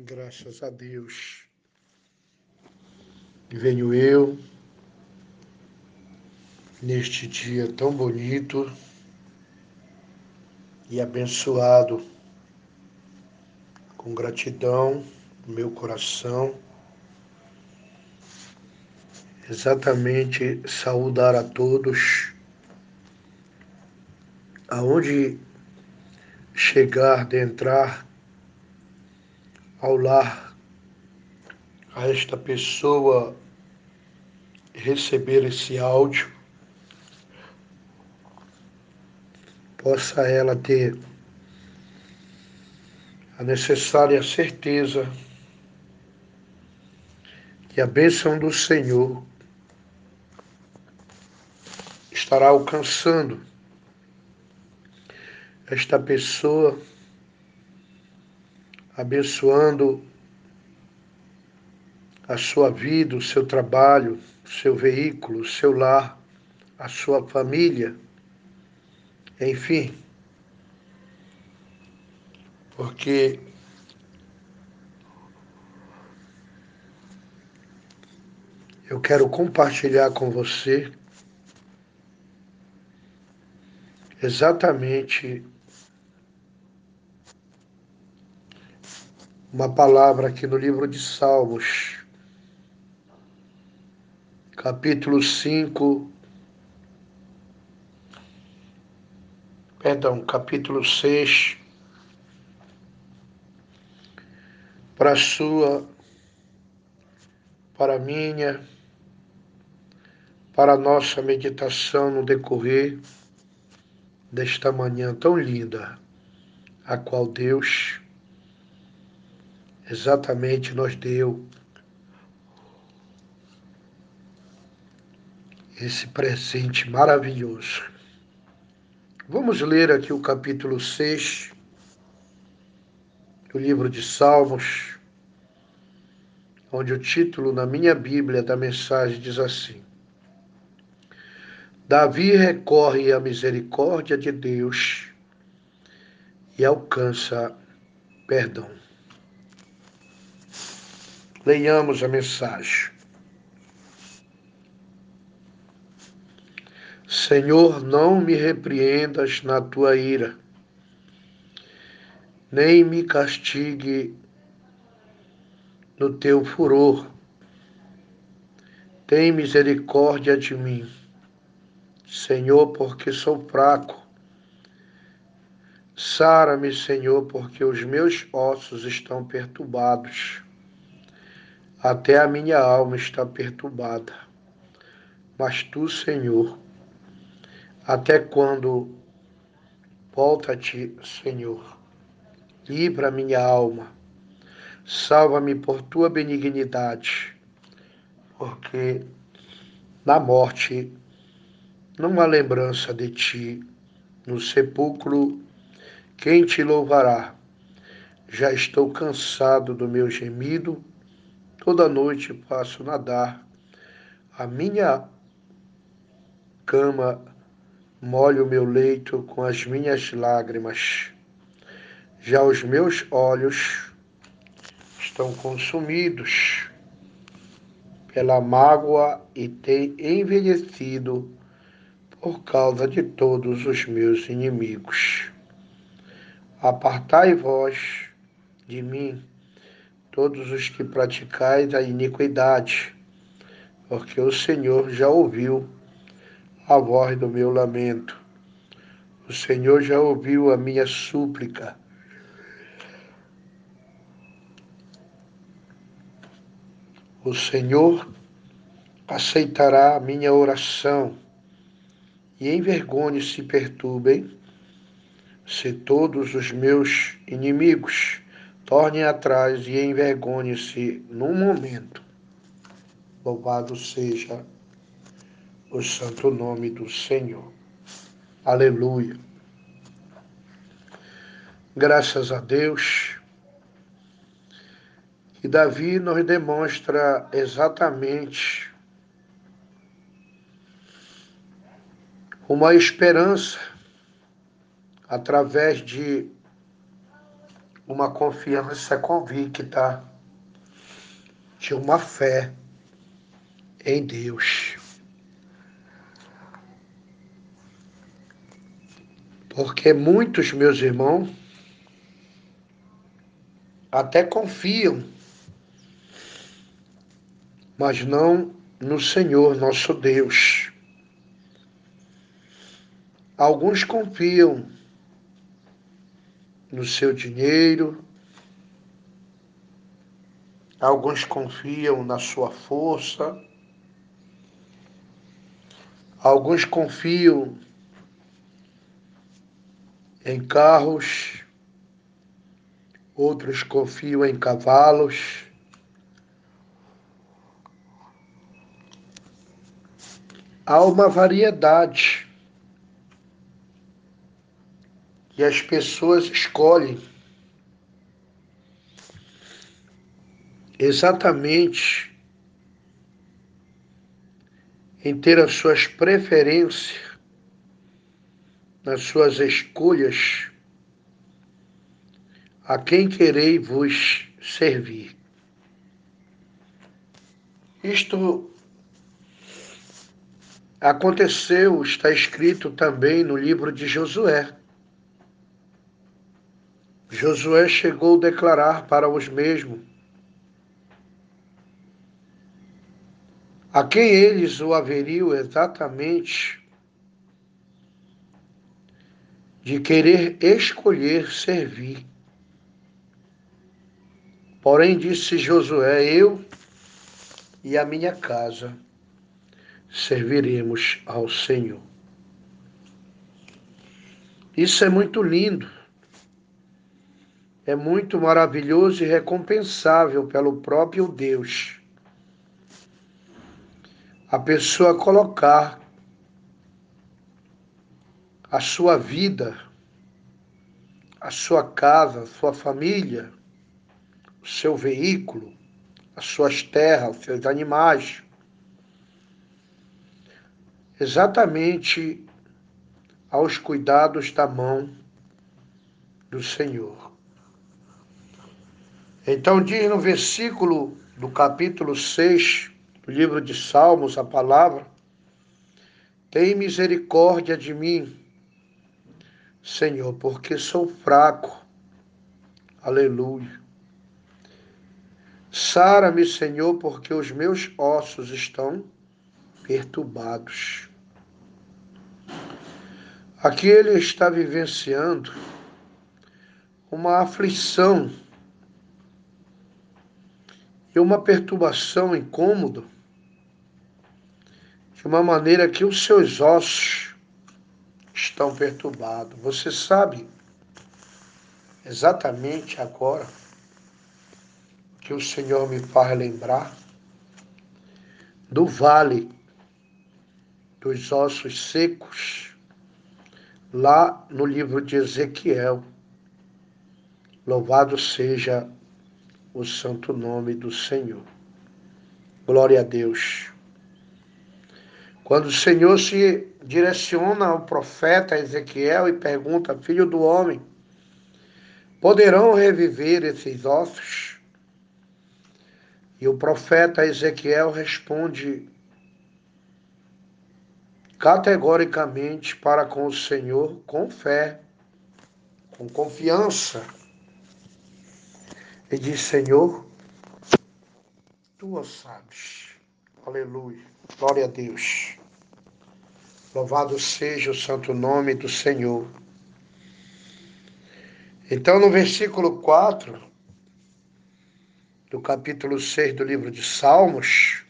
Graças a Deus. Venho eu neste dia tão bonito e abençoado, com gratidão no meu coração, exatamente saudar a todos, aonde chegar de entrar ao lar a esta pessoa receber esse áudio, possa ela ter a necessária certeza que a bênção do Senhor estará alcançando esta pessoa abençoando a sua vida, o seu trabalho, o seu veículo, o seu lar, a sua família, enfim. Porque eu quero compartilhar com você exatamente uma palavra aqui no livro de Salmos, capítulo 5, perdão, capítulo 6, para sua, para minha, para nossa meditação no decorrer desta manhã tão linda, a qual Deus exatamente nos deu esse presente maravilhoso. Vamos ler aqui o capítulo 6 do livro de Salmos, onde o título na minha Bíblia da mensagem diz assim: Davi recorre à misericórdia de Deus e alcança perdão. Leiamos a mensagem. Senhor, não me repreendas na tua ira, nem me castigue no teu furor. Tem misericórdia de mim, Senhor, porque sou fraco. Sara-me, Senhor, porque os meus ossos estão perturbados. Até a minha alma está perturbada. Mas tu, Senhor, até quando? Volta-te, Senhor. Livra minha alma. Salva-me por tua benignidade, porque na morte não há lembrança de ti. No sepulcro, quem te louvará? Já estou cansado do meu gemido Toda noite passo nadar. A minha cama molho meu leito com as minhas lágrimas. Já os meus olhos estão consumidos pela mágoa e têm envelhecido por causa de todos os meus inimigos. Apartai vós de mim todos os que praticais a iniquidade, porque o Senhor já ouviu a voz do meu lamento. O Senhor já ouviu a minha súplica. O Senhor aceitará a minha oração e envergonhe se perturbem se todos os meus inimigos torne atrás e envergonhe-se num momento. Louvado seja o santo nome do Senhor. Aleluia. Graças a Deus. E Davi nos demonstra exatamente uma esperança através de uma confiança convicta de uma fé em Deus. Porque muitos, meus irmãos, até confiam, mas não no Senhor nosso Deus. Alguns confiam no seu dinheiro, alguns confiam na sua força, alguns confiam em carros, outros confiam em cavalos. Há uma variedade e as pessoas escolhem exatamente em ter as suas preferências, nas suas escolhas, a quem querei vos servir. Isto aconteceu, está escrito também no livro de Josué. Josué chegou a declarar para os mesmos a quem eles o haveriam exatamente de querer escolher servir. Porém, disse Josué: Eu e a minha casa serviremos ao Senhor. Isso é muito lindo é muito maravilhoso e recompensável pelo próprio Deus. A pessoa colocar a sua vida, a sua casa, a sua família, o seu veículo, as suas terras, os seus animais, exatamente aos cuidados da mão do Senhor. Então diz no versículo do capítulo 6 do livro de Salmos a palavra: Tem misericórdia de mim, Senhor, porque sou fraco. Aleluia. Sara-me, Senhor, porque os meus ossos estão perturbados. Aqui ele está vivenciando uma aflição e uma perturbação incômoda, de uma maneira que os seus ossos estão perturbados. Você sabe exatamente agora que o Senhor me faz lembrar do vale dos ossos secos, lá no livro de Ezequiel. Louvado seja o santo nome do Senhor. Glória a Deus. Quando o Senhor se direciona ao profeta Ezequiel e pergunta: Filho do homem, poderão reviver esses ossos? E o profeta Ezequiel responde categoricamente para com o Senhor com fé, com confiança e diz: Senhor, tu o sabes. Aleluia. Glória a Deus. Louvado seja o santo nome do Senhor. Então, no versículo 4 do capítulo 6 do livro de Salmos,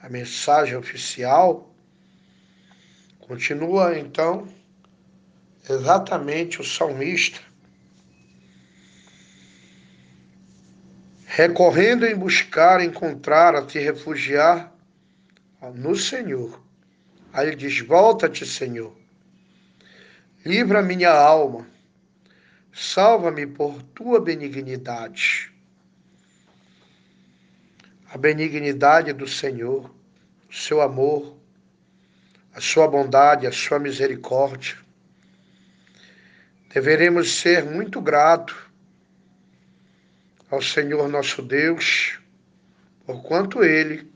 a mensagem oficial, continua então exatamente o salmista recorrendo em buscar, encontrar, a te refugiar no Senhor. Aí ele diz: Volta-te, Senhor, livra minha alma, salva-me por tua benignidade. A benignidade do Senhor, o seu amor, a sua bondade, a sua misericórdia. Deveremos ser muito gratos ao Senhor nosso Deus, porquanto Ele,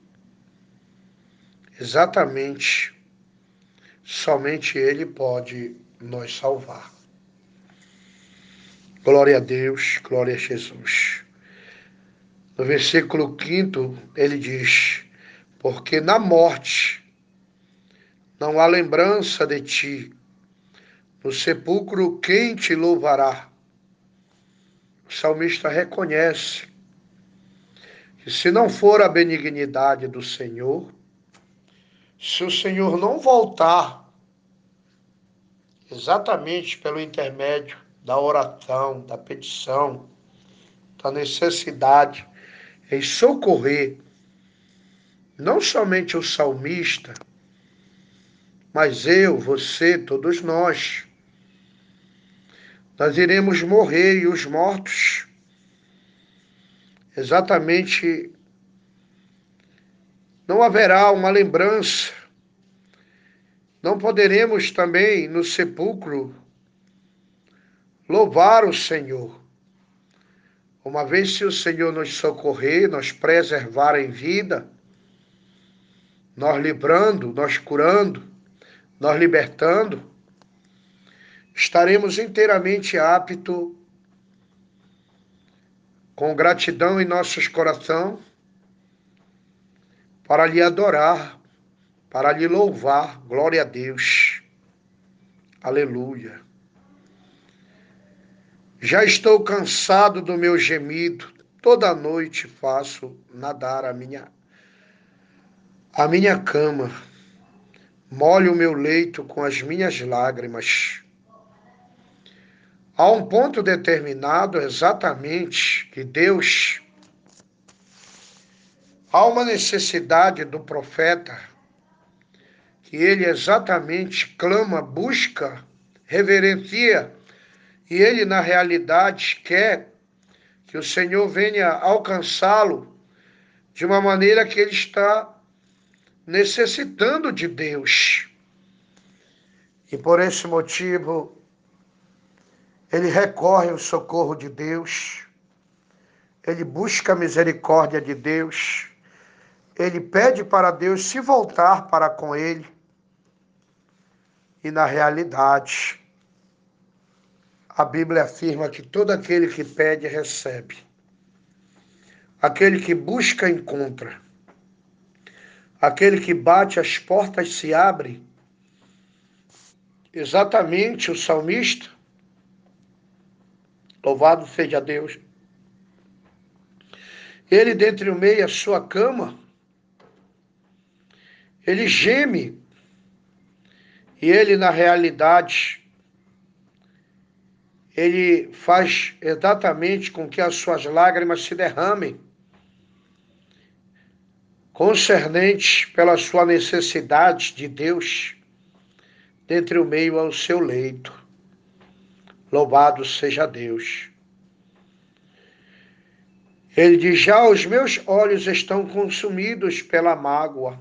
exatamente, somente Ele pode nos salvar. Glória a Deus, glória a Jesus. No versículo 5, ele diz: Porque na morte não há lembrança de ti, no sepulcro quem te louvará? O salmista reconhece que se não for a benignidade do Senhor, se o Senhor não voltar exatamente pelo intermédio da oração, da petição, da necessidade em socorrer não somente o salmista, mas eu, você, todos nós. Nós iremos morrer e os mortos exatamente não haverá uma lembrança. Não poderemos também no sepulcro louvar o Senhor. Uma vez se o Senhor nos socorrer, nos preservar em vida, nós livrando, nós curando, nós libertando, estaremos inteiramente aptos, com gratidão em nossos corações, para lhe adorar, para lhe louvar. Glória a Deus. Aleluia. Já estou cansado do meu gemido, toda noite faço nadar a minha a minha cama. Molho o meu leito com as minhas lágrimas. Há um ponto determinado exatamente que Deus há uma necessidade do profeta que ele exatamente clama, busca, reverencia e ele, na realidade, quer que o Senhor venha alcançá-lo de uma maneira que ele está necessitando de Deus. E por esse motivo, ele recorre ao socorro de Deus, ele busca a misericórdia de Deus, ele pede para Deus se voltar para com ele. E na realidade, a Bíblia afirma que todo aquele que pede, recebe. Aquele que busca, encontra. Aquele que bate, as portas se abrem. Exatamente o salmista, louvado seja Deus. Ele, dentre o meio a sua cama, ele geme. E ele, na realidade, ele faz exatamente com que as suas lágrimas se derramem, concernente pela sua necessidade de Deus, dentre o meio ao seu leito. Louvado seja Deus. Ele diz: Já os meus olhos estão consumidos pela mágoa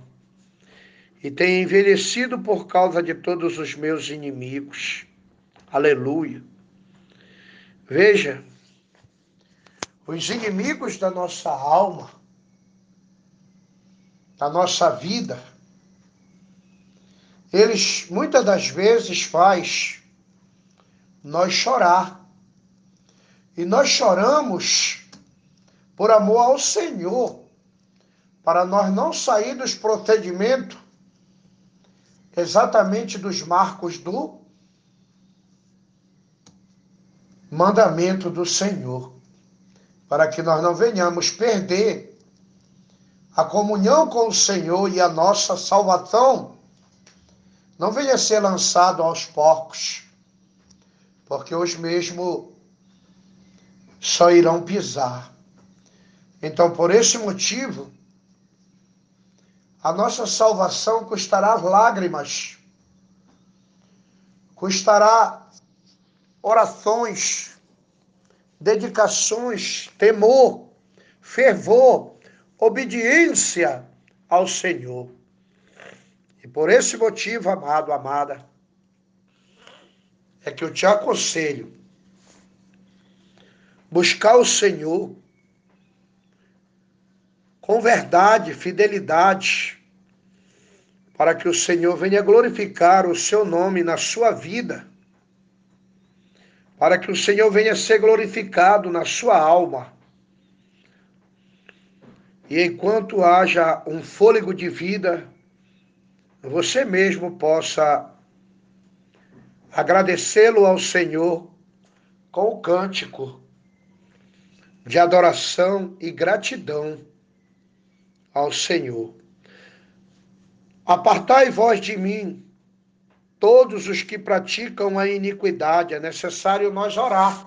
e têm envelhecido por causa de todos os meus inimigos. Aleluia. Veja, os inimigos da nossa alma, da nossa vida, eles muitas das vezes faz nós chorar. E nós choramos por amor ao Senhor, para nós não sair dos procedimentos exatamente dos marcos do mandamento do Senhor, para que nós não venhamos perder a comunhão com o Senhor e a nossa salvação não venha ser lançado aos porcos, porque os mesmos só irão pisar. Então, por esse motivo, a nossa salvação custará lágrimas, custará orações, dedicações, temor, fervor, obediência ao Senhor. E por esse motivo, amado, amada, é que eu te aconselho buscar o Senhor com verdade, fidelidade, para que o Senhor venha glorificar o seu nome na sua vida, para que o Senhor venha ser glorificado na sua alma. E enquanto haja um fôlego de vida, você mesmo possa agradecê-lo ao Senhor com o cântico de adoração e gratidão ao Senhor. Apartai vós de mim todos os que praticam a iniquidade. É necessário nós orar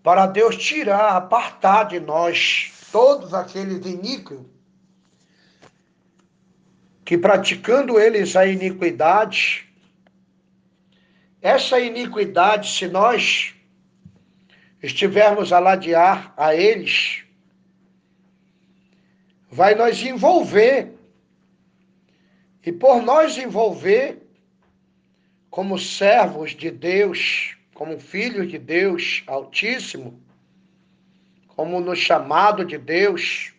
para Deus tirar, apartar de nós todos aqueles iníquos que praticando eles a iniquidade, essa iniquidade, se nós estivermos a ladear a eles, vai nos envolver. E por nós envolver, como servos de Deus, como filhos de Deus Altíssimo, como no chamado de Deus,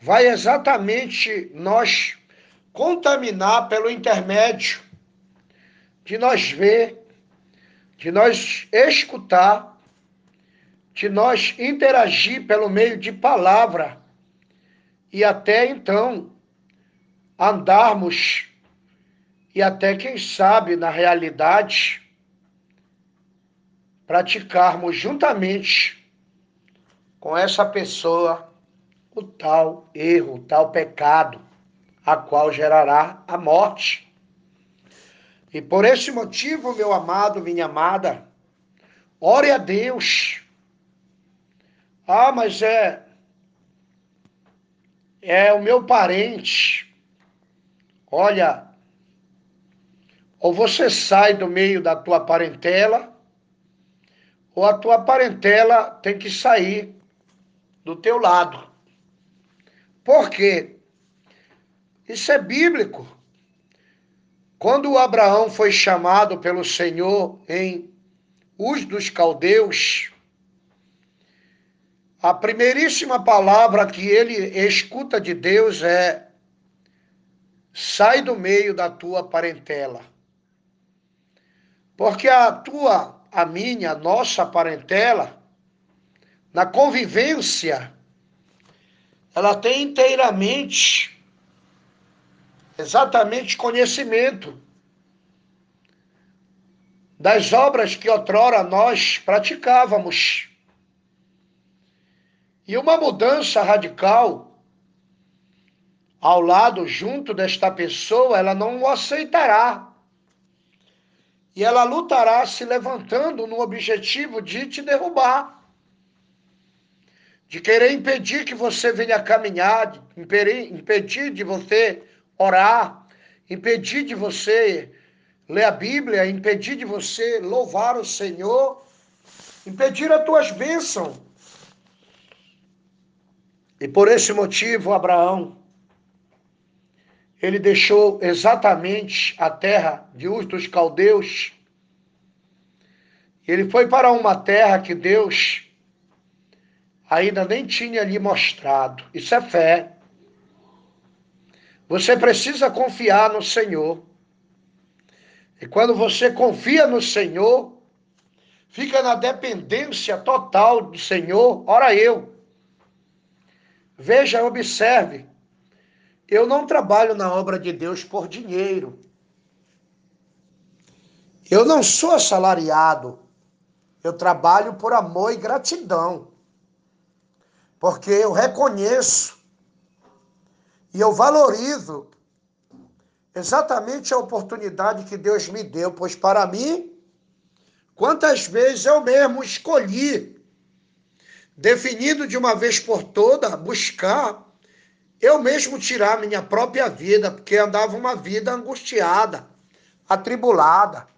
vai exatamente nós contaminar pelo intermédio de nós ver, de nós escutar, de nós interagir pelo meio de palavra e até então andarmos e até quem sabe na realidade praticarmos juntamente com essa pessoa o tal erro, o tal pecado, a qual gerará a morte. E por esse motivo, meu amado, minha amada, ore a Deus. Ah, mas é é o meu parente. Olha, ou você sai do meio da tua parentela, ou a tua parentela tem que sair do teu lado. Por quê? Isso é bíblico. Quando Abraão foi chamado pelo Senhor em Uz dos Caldeus, a primeiríssima palavra que ele escuta de Deus é: sai do meio da tua parentela. Porque a tua, a minha, a nossa parentela, na convivência, ela tem inteiramente, exatamente conhecimento das obras que outrora nós praticávamos. E uma mudança radical ao lado, junto desta pessoa, ela não o aceitará. E ela lutará se levantando no objetivo de te derrubar. De querer impedir que você venha caminhar, impedir de você orar, impedir de você ler a Bíblia, impedir de você louvar o Senhor, impedir as tuas bênçãos. E por esse motivo, Abraão, ele deixou exatamente a terra de Uz dos Caldeus. Ele foi para uma terra que Deus ainda nem tinha lhe mostrado. Isso é fé. Você precisa confiar no Senhor. E quando você confia no Senhor, fica na dependência total do Senhor. Ora eu. Veja, observe. Eu não trabalho na obra de Deus por dinheiro. Eu não sou assalariado. Eu trabalho por amor e gratidão. Porque eu reconheço e eu valorizo exatamente a oportunidade que Deus me deu, pois para mim, quantas vezes eu mesmo escolhi definido de uma vez por toda, buscar eu mesmo tirar minha própria vida, porque andava uma vida angustiada, atribulada,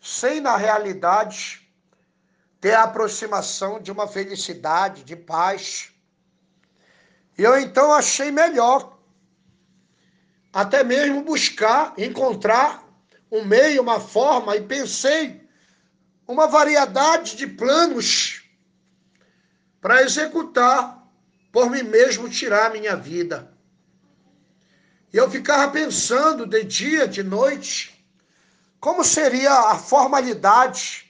sem na realidade ter a aproximação de uma felicidade, de paz. E eu então achei melhor até mesmo buscar, encontrar um meio, uma forma, e pensei uma variedade de planos para executar por mim mesmo tirar a minha vida. E eu ficava pensando de dia, de noite, como seria a formalidade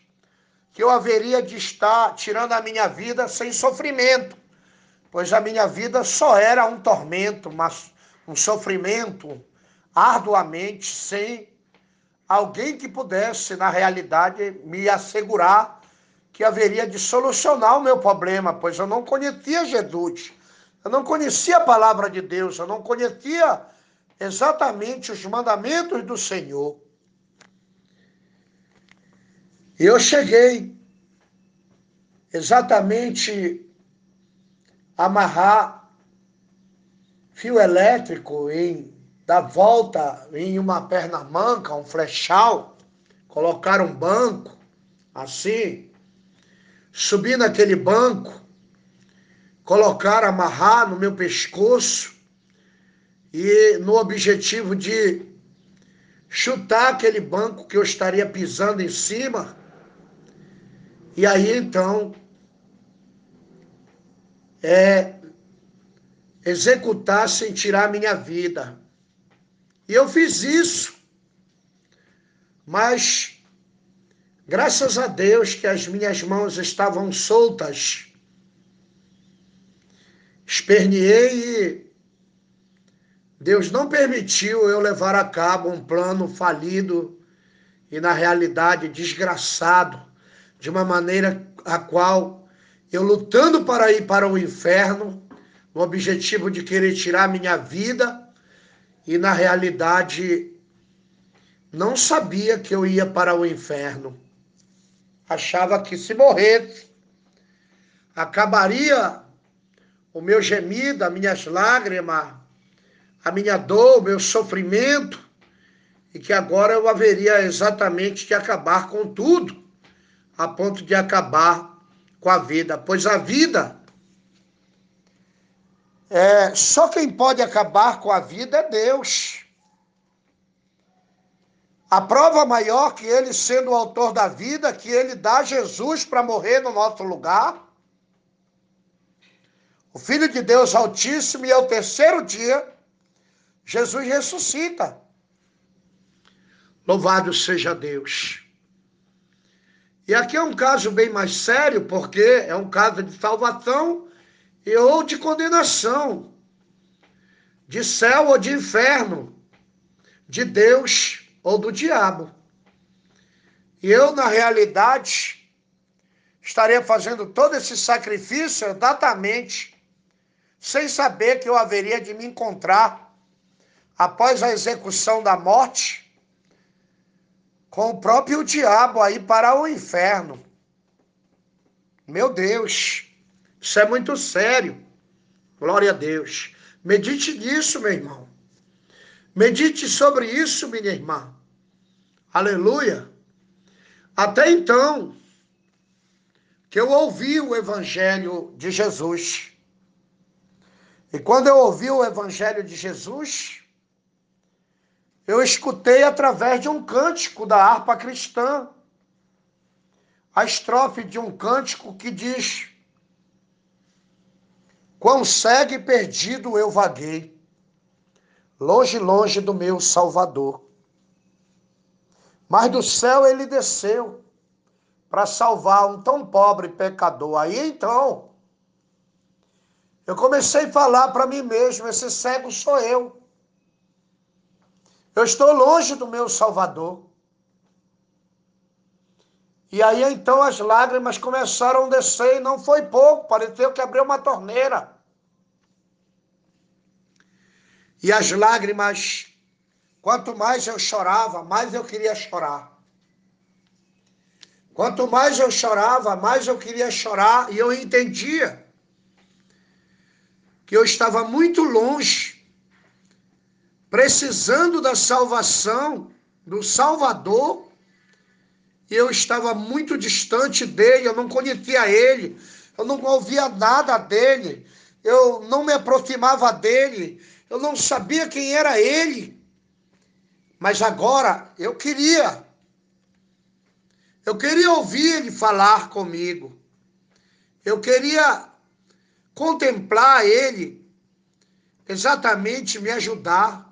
que eu haveria de estar tirando a minha vida sem sofrimento, pois a minha vida só era um tormento, mas um sofrimento arduamente sem alguém que pudesse, na realidade, me assegurar que haveria de solucionar o meu problema, pois eu não conhecia Jesus, eu não conhecia a palavra de Deus, eu não conhecia exatamente os mandamentos do Senhor. E eu cheguei exatamente a amarrar fio elétrico em dar volta em uma perna manca, um flechal, colocar um banco assim, subir naquele banco, colocar, amarrar no meu pescoço e no objetivo de chutar aquele banco que eu estaria pisando em cima. E aí então é executar sem tirar minha vida. E eu fiz isso. Mas, graças a Deus que as minhas mãos estavam soltas, esperneei e Deus não permitiu eu levar a cabo um plano falido e, na realidade, desgraçado, de uma maneira a qual eu lutando para ir para o inferno, no objetivo de querer tirar minha vida, e na realidade não sabia que eu ia para o inferno. Achava que se morresse, acabaria o meu gemido, as minhas lágrimas, a minha dor, o meu sofrimento, e que agora eu haveria exatamente de acabar com tudo, a ponto de acabar com a vida, pois a vida é, só quem pode acabar com a vida é Deus. A prova maior que ele, sendo o autor da vida, que ele dá Jesus para morrer no nosso lugar. O Filho de Deus Altíssimo, e ao terceiro dia, Jesus ressuscita. Louvado seja Deus. E aqui é um caso bem mais sério, porque é um caso de salvação e ou de condenação, de céu ou de inferno, de Deus ou do diabo. E eu, na realidade, estaria fazendo todo esse sacrifício exatamente sem saber que eu haveria de me encontrar após a execução da morte com o próprio diabo aí para o inferno. Meu Deus! Isso é muito sério. Glória a Deus. Medite nisso, meu irmão. Medite sobre isso, minha irmã. Aleluia. Até então, que eu ouvi o Evangelho de Jesus. E quando eu ouvi o Evangelho de Jesus, eu escutei através de um cântico da harpa cristã, a estrofe de um cântico que diz: Quão cego e perdido eu vaguei, longe, longe do meu Salvador. Mas do céu ele desceu para salvar um tão pobre pecador. Aí então, eu comecei a falar para mim mesmo: esse cego sou eu. Eu estou longe do meu Salvador. E aí então as lágrimas começaram a descer e não foi pouco, pareceu que abriu uma torneira. E as lágrimas, quanto mais eu chorava, mais eu queria chorar. Quanto mais eu chorava, mais eu queria chorar e eu entendia que eu estava muito longe, precisando da salvação do Salvador e eu estava muito distante dele, eu não conhecia ele, eu não ouvia nada dele, eu não me aproximava dele, eu não sabia quem era ele. Mas agora eu queria. Eu queria ouvir ele falar comigo. Eu queria contemplar ele exatamente me ajudar.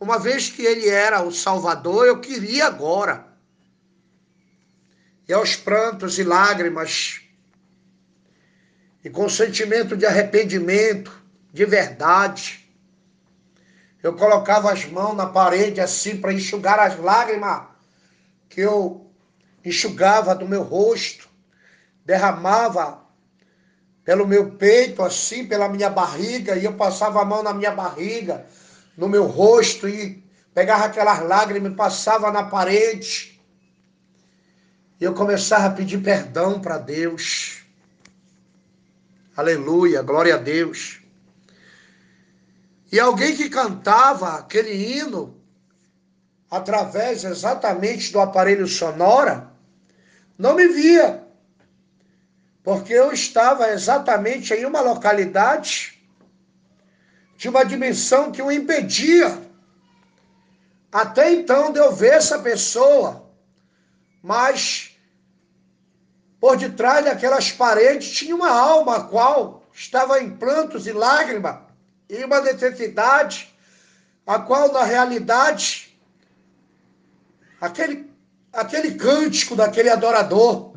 Uma vez que ele era o Salvador, eu queria agora. E aos prantos e lágrimas, e com sentimento de arrependimento, de verdade, eu colocava as mãos na parede assim para enxugar as lágrimas que eu enxugava do meu rosto, derramava pelo meu peito, assim, pela minha barriga, e eu passava a mão na minha barriga, no meu rosto, e pegava aquelas lágrimas e passava na parede. E eu começava a pedir perdão para Deus. Aleluia, glória a Deus. E alguém que cantava aquele hino através exatamente do aparelho sonora, não me via, porque eu estava exatamente em uma localidade de uma dimensão que o impedia até então de eu ver essa pessoa, mas por detrás daquelas paredes tinha uma alma a qual estava em plantos e lágrimas e uma necessidade a qual na realidade aquele aquele cântico daquele adorador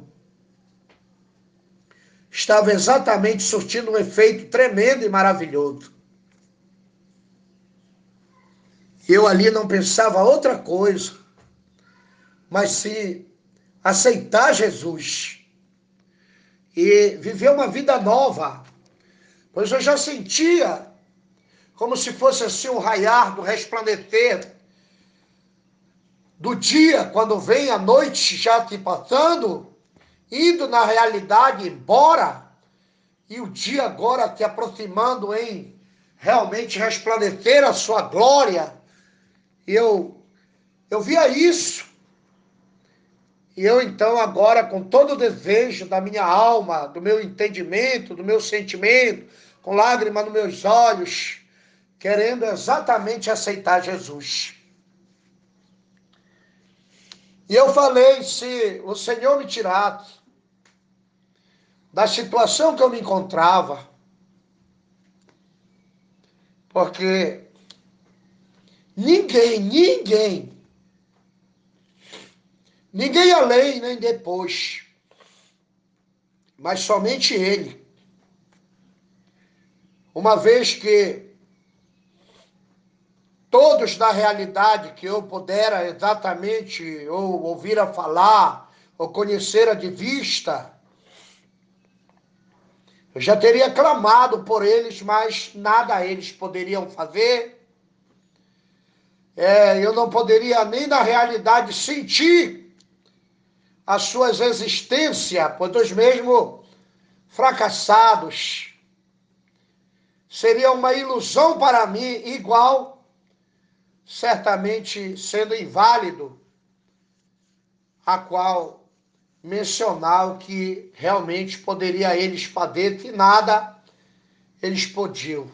estava exatamente surtindo um efeito tremendo e maravilhoso. Eu ali não pensava outra coisa, mas se aceitar Jesus e viver uma vida nova, pois eu já sentia como se fosse assim um raiar do resplandecer do dia, quando vem a noite já te passando, indo na realidade embora, e o dia agora te aproximando em realmente resplandecer a sua glória. Eu, eu via isso. E eu então agora, com todo o desejo da minha alma, do meu entendimento, do meu sentimento, com lágrimas nos meus olhos, querendo exatamente aceitar Jesus. E eu falei: se o Senhor me tirasse da situação que eu me encontrava, porque ninguém, ninguém, ninguém além nem depois, mas somente Ele. Uma vez que todos na realidade que eu pudera exatamente ou ouvir a falar ou conhecer a de vista, eu já teria clamado por eles, mas nada eles poderiam fazer. É, eu não poderia nem na realidade sentir as suas existências, pois mesmo fracassados. Seria uma ilusão para mim, igual certamente sendo inválido, a qual mencionar o que realmente poderia eles fazer, que nada eles podiam.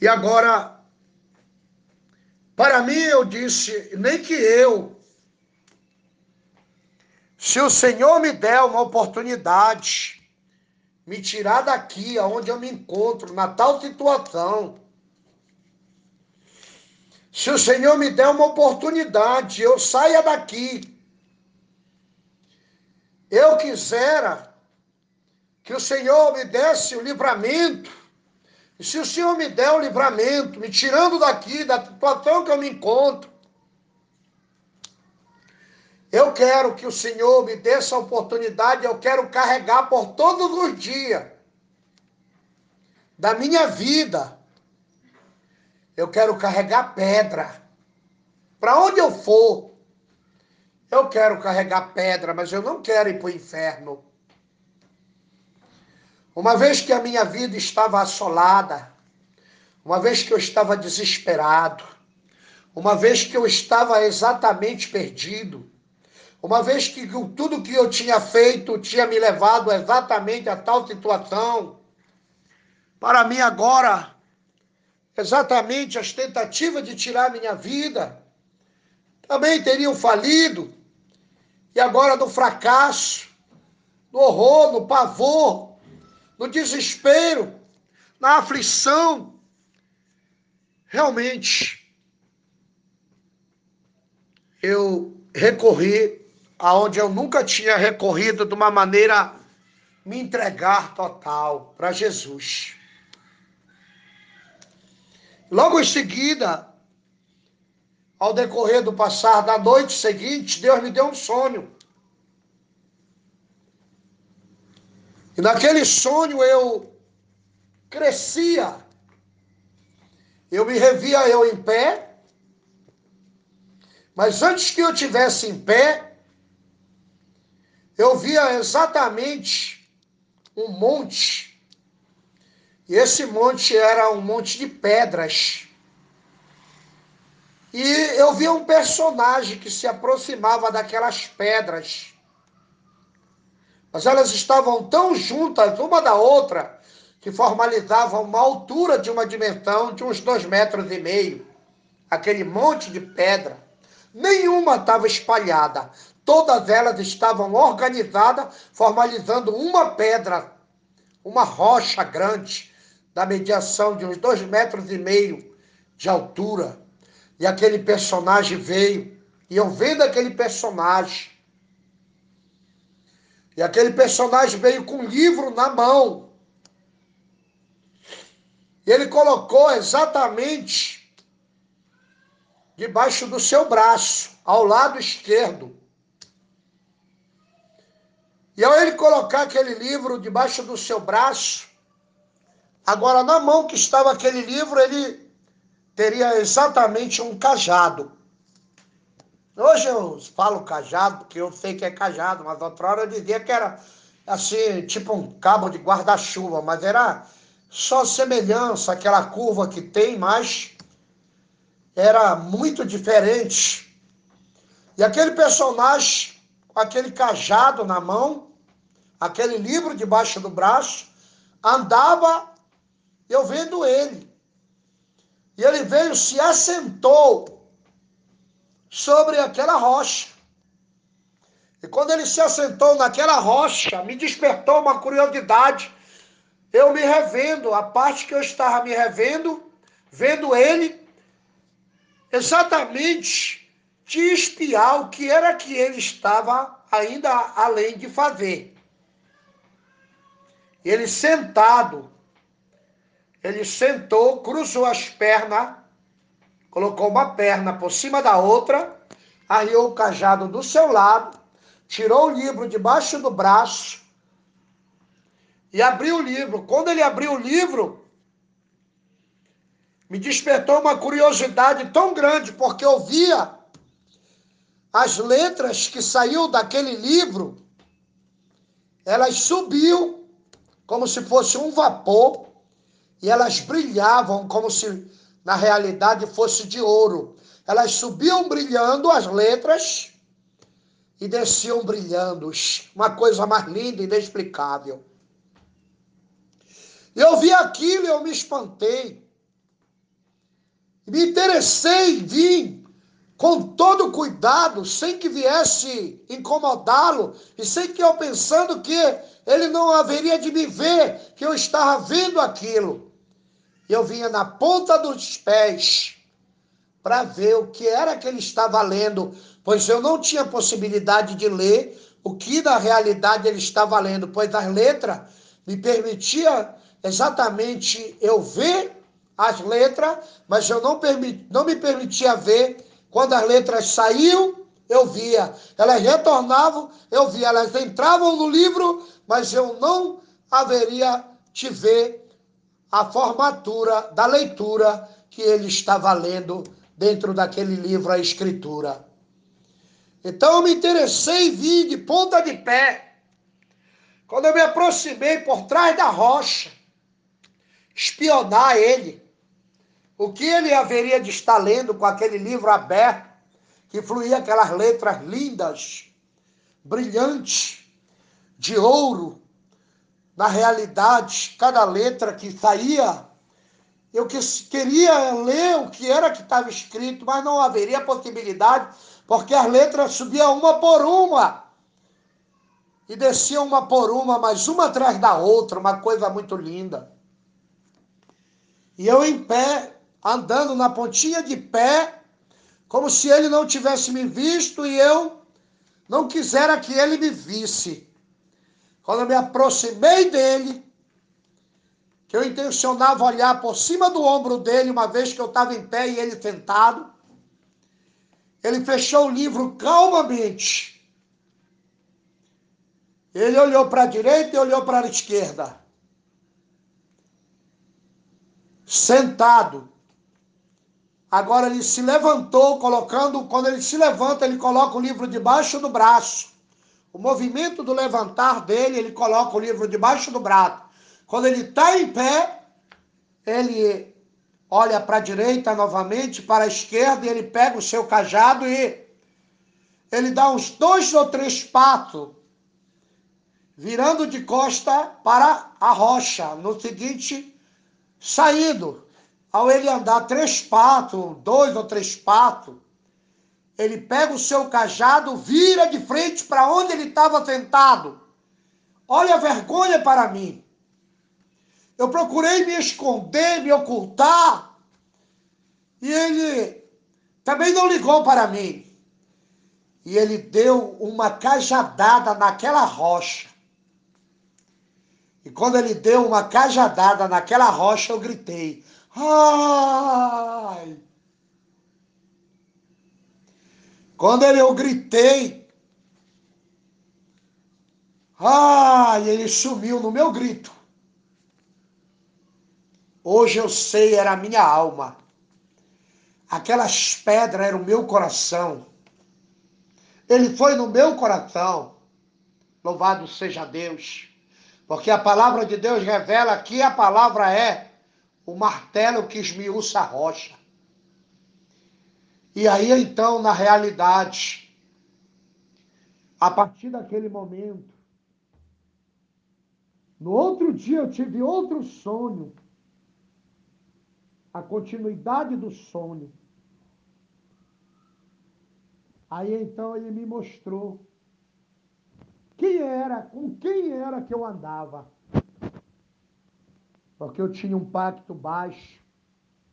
E agora, para mim, eu disse, nem que eu, se o Senhor me der uma oportunidade, me tirar daqui, aonde eu me encontro, na tal situação, se o Senhor me der uma oportunidade, eu saia daqui. Eu quisera que o Senhor me desse o livramento. E se o Senhor me der o livramento, me tirando daqui, da situação que eu me encontro, eu quero que o Senhor me dê essa oportunidade, eu quero carregar por todos os dias da minha vida eu quero carregar pedra. Para onde eu for, eu quero carregar pedra, mas eu não quero ir para o inferno. Uma vez que a minha vida estava assolada, uma vez que eu estava desesperado, uma vez que eu estava exatamente perdido, uma vez que tudo que eu tinha feito tinha me levado exatamente a tal situação, para mim agora exatamente as tentativas de tirar minha vida também teriam falido. E agora no fracasso, no horror, no pavor, no desespero, na aflição, realmente eu recorri aonde eu nunca tinha recorrido de uma maneira me entregar total para Jesus. Logo em seguida, ao decorrer do passar da noite seguinte, Deus me deu um sonho. E naquele sonho eu crescia. Eu me revia eu em pé. Mas antes que eu tivesse em pé, eu via exatamente um monte. E esse monte era um monte de pedras. E eu via um personagem que se aproximava daquelas pedras. Mas elas estavam tão juntas uma da outra que formalizavam uma altura de uma dimensão de uns dois metros e meio. Aquele monte de pedra. Nenhuma estava espalhada. Todas elas estavam organizadas, formalizando uma pedra, uma rocha grande, da mediação de uns dois metros e meio de altura. E aquele personagem veio. E eu vendo aquele personagem. E aquele personagem veio com um livro na mão. E ele colocou exatamente debaixo do seu braço, ao lado esquerdo. E ao ele colocar aquele livro debaixo do seu braço, agora na mão que estava aquele livro, ele teria exatamente um cajado. Hoje eu falo cajado porque eu sei que é cajado, mas outra hora eu dizia que era assim, tipo um cabo de guarda-chuva, mas era só semelhança, aquela curva que tem, mas era muito diferente. E aquele personagem, com aquele cajado na mão, aquele livro debaixo do braço, andava eu vendo ele. E ele veio, se assentou sobre aquela rocha. E quando ele se assentou naquela rocha, me despertou uma curiosidade. Eu me revendo, a parte que eu estava me revendo, vendo ele, exatamente de espiar o que era que ele estava ainda além de fazer. Ele sentado ele sentou, cruzou as pernas, colocou uma perna por cima da outra, arriou o cajado do seu lado, tirou o livro debaixo do braço e abriu o livro. Quando ele abriu o livro, me despertou uma curiosidade tão grande, porque eu via as letras que saiu daquele livro, elas subiam como se fosse um vapor e elas brilhavam como se na realidade fosse de ouro. Elas subiam brilhando as letras e desciam brilhando, uma coisa mais linda e inexplicável. Eu vi aquilo e eu me espantei. Me interessei, vim com todo cuidado, sem que viesse incomodá-lo e sem que eu pensando que ele não haveria de me ver, que eu estava vendo aquilo eu vinha na ponta dos pés para ver o que era que ele estava lendo, pois eu não tinha possibilidade de ler o que na realidade ele estava lendo, pois as letras me permitia exatamente eu ver as letras, mas eu não, não me permitia ver quando as letras saíam, eu via. Elas retornavam, eu via. Elas entravam no livro, mas eu não haveria de ver a formatura da leitura que ele estava lendo dentro daquele livro, a Escritura. Então eu me interessei e vi de ponta de pé. Quando eu me aproximei por trás da rocha, espionar ele, o que ele haveria de estar lendo com aquele livro aberto, que fluía aquelas letras lindas, brilhantes, de ouro, na realidade, cada letra que saía, eu queria ler o que era que estava escrito, mas não haveria possibilidade, porque as letras subiam uma por uma. e desciam uma por uma, mas uma atrás da outra, uma coisa muito linda. E eu em pé, andando na pontinha de pé, como se ele não tivesse me visto e eu não quisera que ele me visse. Quando eu me aproximei dele, que eu intencionava olhar por cima do ombro dele, uma vez que eu estava em pé e ele sentado. Ele fechou o livro calmamente. Ele olhou para a direita e olhou para a esquerda. Sentado. Agora ele se levantou, colocando, quando ele se levanta, ele coloca o livro debaixo do braço. O movimento do levantar dele, ele coloca o livro debaixo do braço. Quando ele está em pé, ele olha para a direita novamente, para a esquerda, e ele pega o seu cajado e ele dá uns dois ou três passos, virando de costa para a rocha, no seguinte saído. Ao ele andar três passos, dois ou três passos, ele pega o seu cajado, vira de frente para onde ele estava sentado. Olha a vergonha para mim. Eu procurei me esconder, me ocultar. E ele também não ligou para mim. E ele deu uma cajadada naquela rocha. E quando ele deu uma cajadada naquela rocha, eu gritei: Ai! Quando eu gritei, ai, ele sumiu no meu grito. Hoje eu sei, era a minha alma. Aquelas pedras eram o meu coração. Ele foi no meu coração. Louvado seja Deus. Porque a palavra de Deus revela que a palavra é o martelo que esmiuça a rocha. E aí então, na realidade, a partir daquele momento, no outro dia eu tive outro sonho a continuidade do sonho. Aí então ele me mostrou quem era, com quem era que eu andava. Porque eu tinha um pacto baixo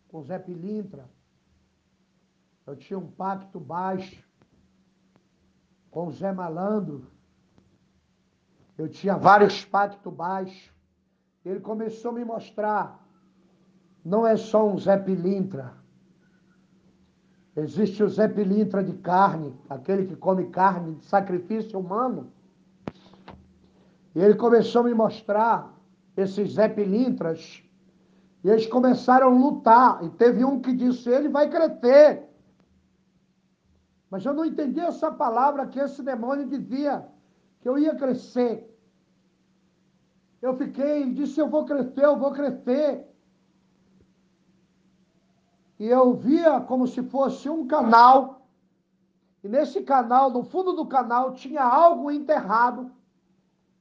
com Zé Pilintra. Eu tinha um pacto baixo com Zé Malandro. Eu tinha vários pactos baixos. Ele começou a me mostrar não é só um Zé Pilintra. Existe o Zé Pilintra de carne, aquele que come carne de sacrifício humano. E ele começou a me mostrar esses Zé Pilintras. E eles começaram a lutar. E teve um que disse: ele vai crescer. Mas eu não entendi essa palavra que esse demônio dizia, que eu ia crescer. Eu fiquei, disse: eu vou crescer, eu vou crescer e eu via como se fosse um canal, e nesse canal, no fundo do canal, tinha algo enterrado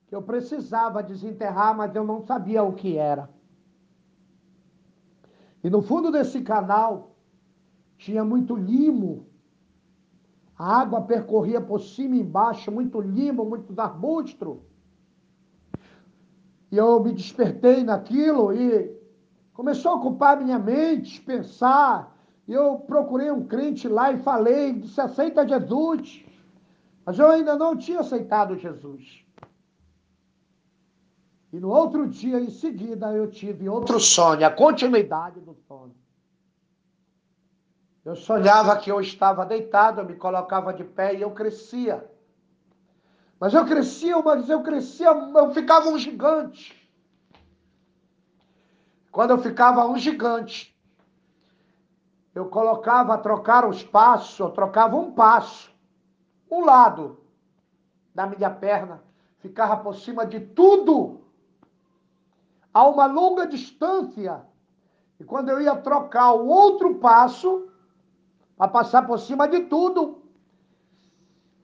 que eu precisava desenterrar, mas eu não sabia o que era. E no fundo desse canal tinha muito limo. A água percorria por cima e embaixo, muito limo, muitos arbustos. E eu me despertei naquilo e Começou a ocupar minha mente, pensar. Eu procurei um crente lá e falei, disse, aceita Jesus. Mas eu ainda não tinha aceitado Jesus. E no outro dia, em seguida, eu tive outro sonho, a continuidade do sonho. Eu sonhava que eu estava deitado, eu me colocava de pé e eu crescia. Mas eu crescia, mas eu crescia, eu ficava um gigante. Quando eu ficava um gigante, eu colocava, trocar os passos, eu trocava um passo, um lado da minha perna, ficava por cima de tudo, a uma longa distância. E quando eu ia trocar o outro passo, para passar por cima de tudo,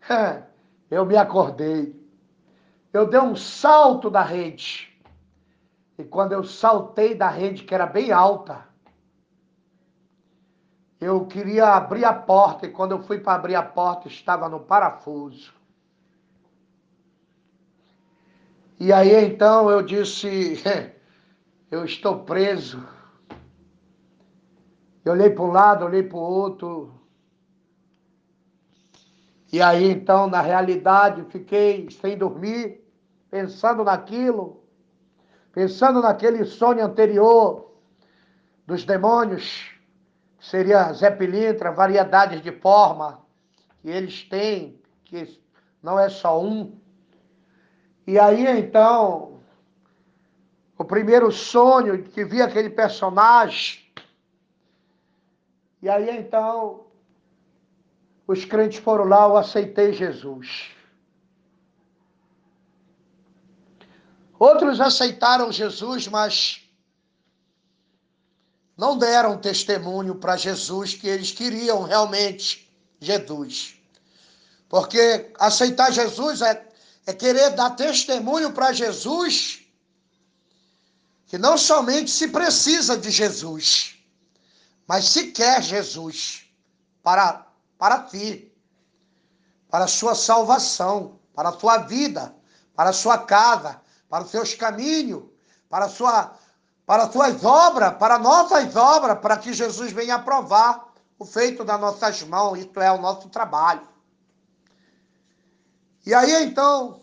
eu me acordei. Eu dei um salto da rede. E quando eu saltei da rede, que era bem alta, eu queria abrir a porta, e quando eu fui para abrir a porta, estava no parafuso. E aí então eu disse: eu estou preso. Eu olhei para um lado, olhei para o outro. E aí então, na realidade, fiquei sem dormir, pensando naquilo, pensando naquele sonho anterior dos demônios, que seria Zé Pilintra, variedades de forma que eles têm, que não é só um. E aí então, o primeiro sonho que vi aquele personagem, e aí então, os crentes foram lá, eu aceitei Jesus. Outros aceitaram Jesus, mas não deram testemunho para Jesus que eles queriam realmente Jesus. Porque aceitar Jesus é, é querer dar testemunho para Jesus que não somente se precisa de Jesus, mas se quer Jesus para, para ti, para a sua salvação, para a tua vida, para a sua casa, para os seus caminhos, para a sua para as tuas obras, para nossas obras, para que Jesus venha aprovar o feito das nossas mãos, isto é o nosso trabalho. E aí então,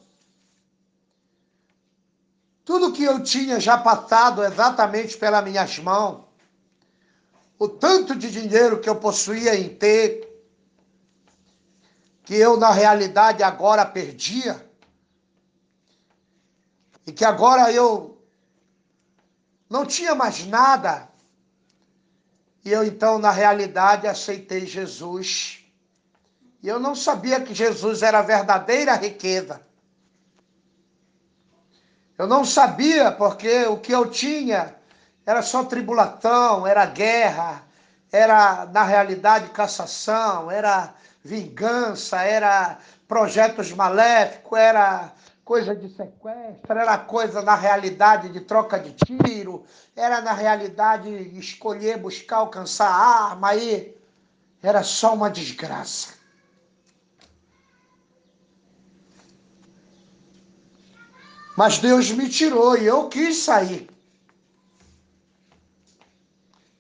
tudo que eu tinha já passado exatamente pelas minhas mãos, o tanto de dinheiro que eu possuía em ter, que eu na realidade agora perdia, e que agora eu não tinha mais nada, e eu então na realidade aceitei Jesus. E eu não sabia que Jesus era a verdadeira riqueza. Eu não sabia porque o que eu tinha era só tribulação, era guerra, era na realidade cassação, era vingança, era projetos maléficos, era coisa de sequestro, era coisa na realidade de troca de tiro, era na realidade escolher, buscar, alcançar arma, aí era só uma desgraça. Mas Deus me tirou e eu quis sair.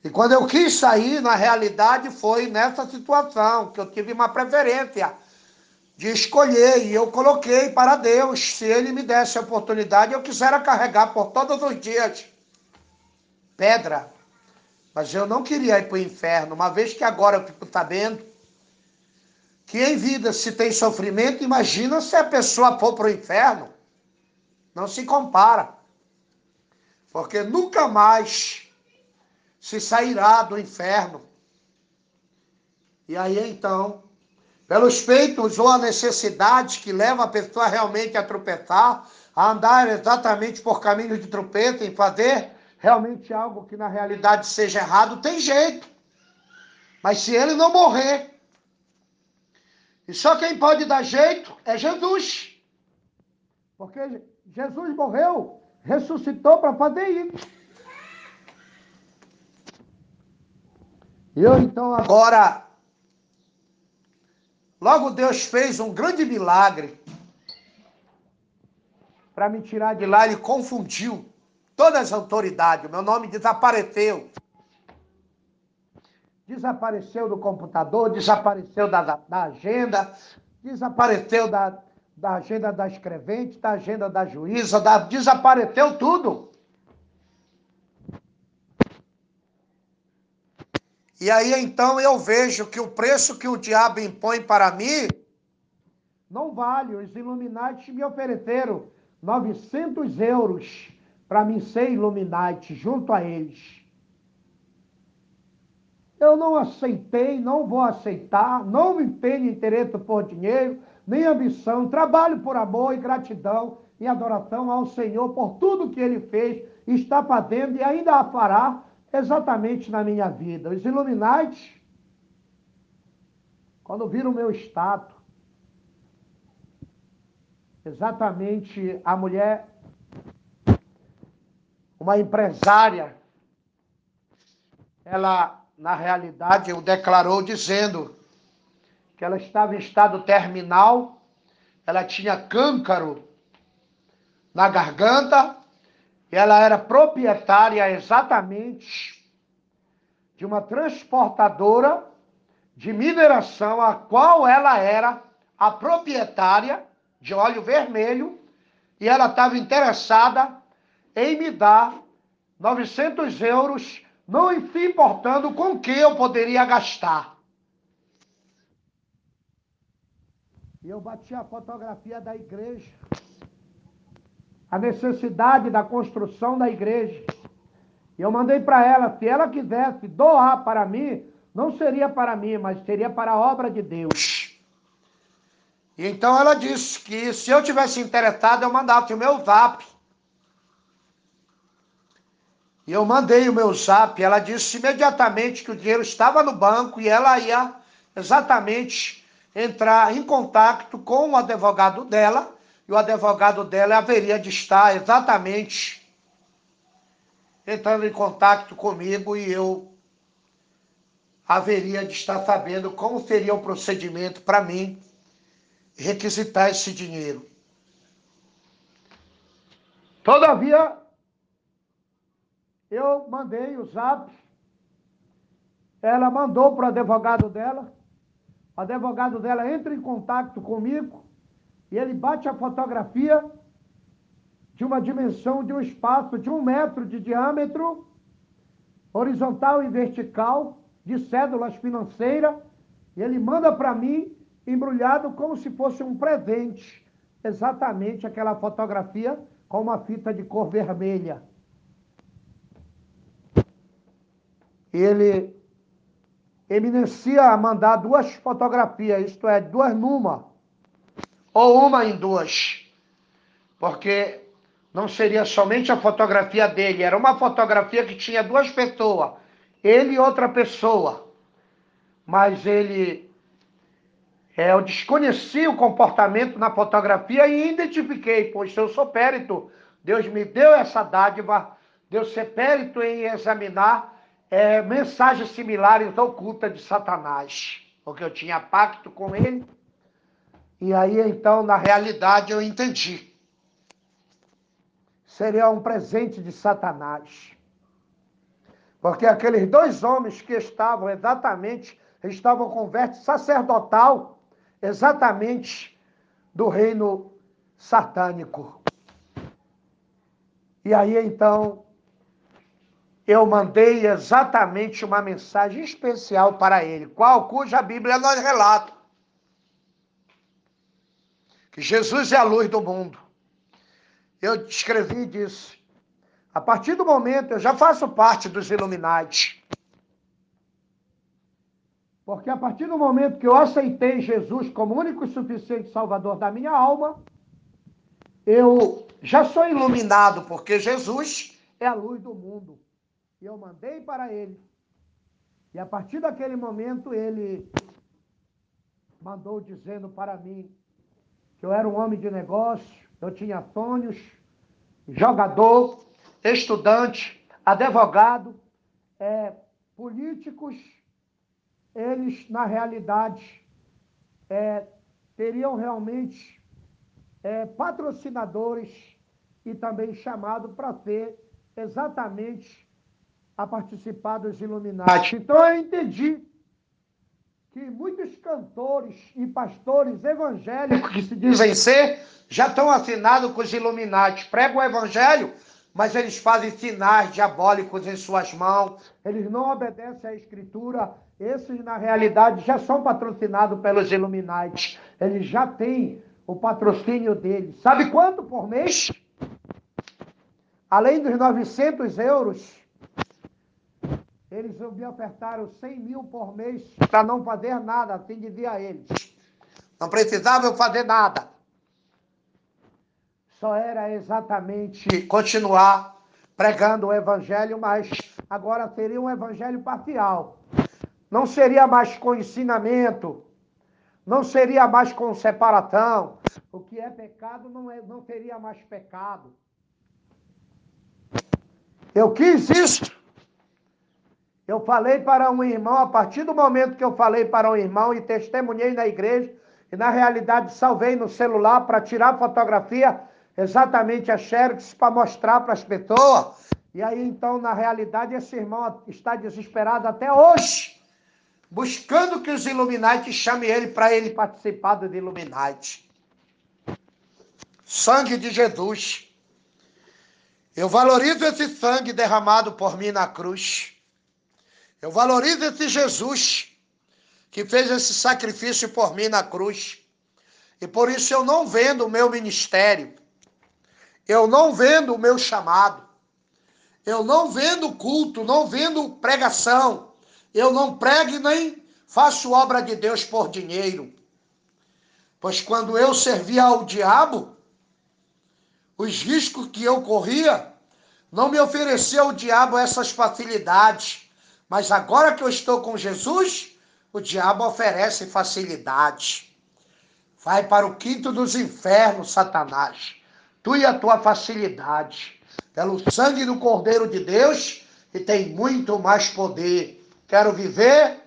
E quando eu quis sair, na realidade foi nessa situação que eu tive uma preferência de escolher e eu coloquei para Deus, se Ele me desse a oportunidade, eu quisera carregar por todos os dias pedra. Mas eu não queria ir para o inferno, uma vez que agora eu fico sabendo que em vida se tem sofrimento, imagina se a pessoa for para o inferno. Não se compara. Porque nunca mais se sairá do inferno. E aí então, pelos feitos ou a necessidade que leva a pessoa realmente a tropeçar, a andar exatamente por caminho de tropeço, em fazer realmente algo que na realidade seja errado, tem jeito. Mas se ele não morrer, e só quem pode dar jeito é Jesus. Porque Jesus morreu, ressuscitou para fazer isso. Eu então agora, logo Deus fez um grande milagre para me tirar de lá, ele confundiu todas as autoridades, meu nome desapareceu. Desapareceu do computador, desapareceu da, da agenda, desapareceu da, da agenda da escrevente, da agenda da juíza, da... desapareceu tudo. E aí então eu vejo que o preço que o diabo impõe para mim não vale. Os Illuminati me ofereceram 900 euros para mim ser Illuminati junto a eles. Eu não aceitei, não vou aceitar, não me empenho interesse por dinheiro, nem ambição, trabalho por amor e gratidão e adoração ao Senhor por tudo que Ele fez, está fazendo e ainda fará exatamente na minha vida. Os Illuminati, quando viram o meu status, exatamente a mulher, uma empresária, ela, na realidade, o declarou dizendo que ela estava em estado terminal, ela tinha câncaro na garganta. Ela era proprietária exatamente de uma transportadora de mineração, a qual ela era a proprietária de óleo vermelho, e ela estava interessada em me dar 900 euros, não importando com que eu poderia gastar. E eu bati a fotografia da igreja, a necessidade da construção da igreja. E eu mandei para ela, se ela quisesse doar para mim, não seria para mim, mas seria para a obra de Deus. E então ela disse que se eu tivesse interessado, eu mandava o meu zap. E eu mandei o meu zap. Ela disse imediatamente que o dinheiro estava no banco e ela ia exatamente entrar em contato com o advogado dela. E o advogado dela haveria de estar exatamente entrando em contato comigo e eu haveria de estar sabendo como seria o procedimento para mim requisitar esse dinheiro. Todavia, eu mandei o zap, ela mandou para o advogado dela, o advogado dela entra em contato comigo e ele bate a fotografia de uma dimensão de um espaço de um metro de diâmetro, horizontal e vertical, de cédulas financeiras, e ele manda para mim embrulhado como se fosse um presente, exatamente aquela fotografia com uma fita de cor vermelha. Ele eminencia a mandar duas fotografias, isto é, duas numa, ou uma em duas, porque não seria somente a fotografia dele, era uma fotografia que tinha duas pessoas ele e outra pessoa. Mas ele. É, eu desconheci o comportamento na fotografia e identifiquei, pois eu sou périto, Deus me deu essa dádiva, Deus ser périto em examinar é, mensagens similares ocultas de Satanás, porque eu tinha pacto com ele. E aí então, na realidade, eu entendi. Seria um presente de Satanás. Porque aqueles dois homens que estavam exatamente, estavam com veste sacerdotal, exatamente do reino satânico. E aí então, eu mandei exatamente uma mensagem especial para ele, qual cuja Bíblia nos relata. Que Jesus é a luz do mundo. Eu escrevi disse: a partir do momento, eu já faço parte dos Illuminati. Porque a partir do momento que eu aceitei Jesus como único e suficiente Salvador da minha alma, eu já sou iluminado, porque Jesus é a luz do mundo. E eu mandei para ele. E a partir daquele momento, ele mandou dizendo para mim que eu era um homem de negócio, eu tinha sonhos, jogador, estudante, advogado, é, políticos, eles, na realidade, é, teriam realmente é, patrocinadores e também chamado para ter exatamente a participar dos Illuminati. Então eu entendi que muitos cantores e pastores evangélicos que se dizem ser já estão assinados com os Illuminati. Pregam o evangelho, mas eles fazem sinais diabólicos em suas mãos, eles não obedecem à Escritura. Esses, na realidade, já são patrocinados pelos Illuminati. Eles já têm o patrocínio deles. Sabe quanto por mês? Além dos 900 euros, eles me ofertaram 100 mil por mês para não fazer nada, assim dizia eles. Não precisava eu fazer nada só era exatamente continuar pregando o evangelho, mas agora seria um evangelho parcial. Não seria mais com ensinamento, não seria mais com separação. O que é pecado não, é, não seria mais pecado. Eu quis isso. Eu falei para um irmão, a partir do momento que eu falei para um irmão e testemunhei na igreja, e na realidade salvei no celular para tirar fotografia, exatamente a xerox para mostrar para as pessoas. E aí, então, na realidade, esse irmão está desesperado até hoje, buscando que os Illuminati chamem ele para ele participar do Illuminati. Sangue de Jesus. Eu valorizo esse sangue derramado por mim na cruz. Eu valorizo esse Jesus que fez esse sacrifício por mim na cruz. E por isso eu não vendo o meu ministério. Eu não vendo o meu chamado. Eu não vendo culto, não vendo pregação. Eu não prego nem faço obra de Deus por dinheiro. Pois quando eu servia ao diabo, os riscos que eu corria, não me oferecia o diabo essas facilidades. Mas agora que eu estou com Jesus, o diabo oferece facilidade. Vai para o quinto dos infernos, Satanás. Tu e a tua facilidade. Pelo sangue do Cordeiro de Deus, e tem muito mais poder. Quero viver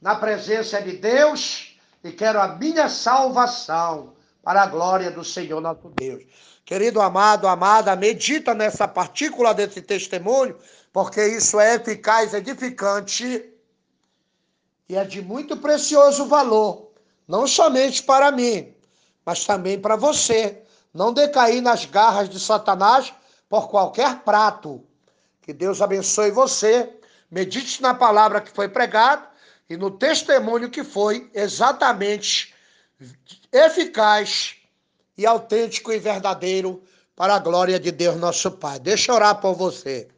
na presença de Deus e quero a minha salvação para a glória do Senhor nosso Deus. Querido amado, amada, medita nessa partícula desse testemunho, porque isso é eficaz, edificante e é de muito precioso valor, não somente para mim, mas também para você. Não decair nas garras de Satanás por qualquer prato. Que Deus abençoe você. Medite na palavra que foi pregada e no testemunho que foi exatamente eficaz e autêntico e verdadeiro para a glória de Deus nosso Pai. Deixa eu orar por você.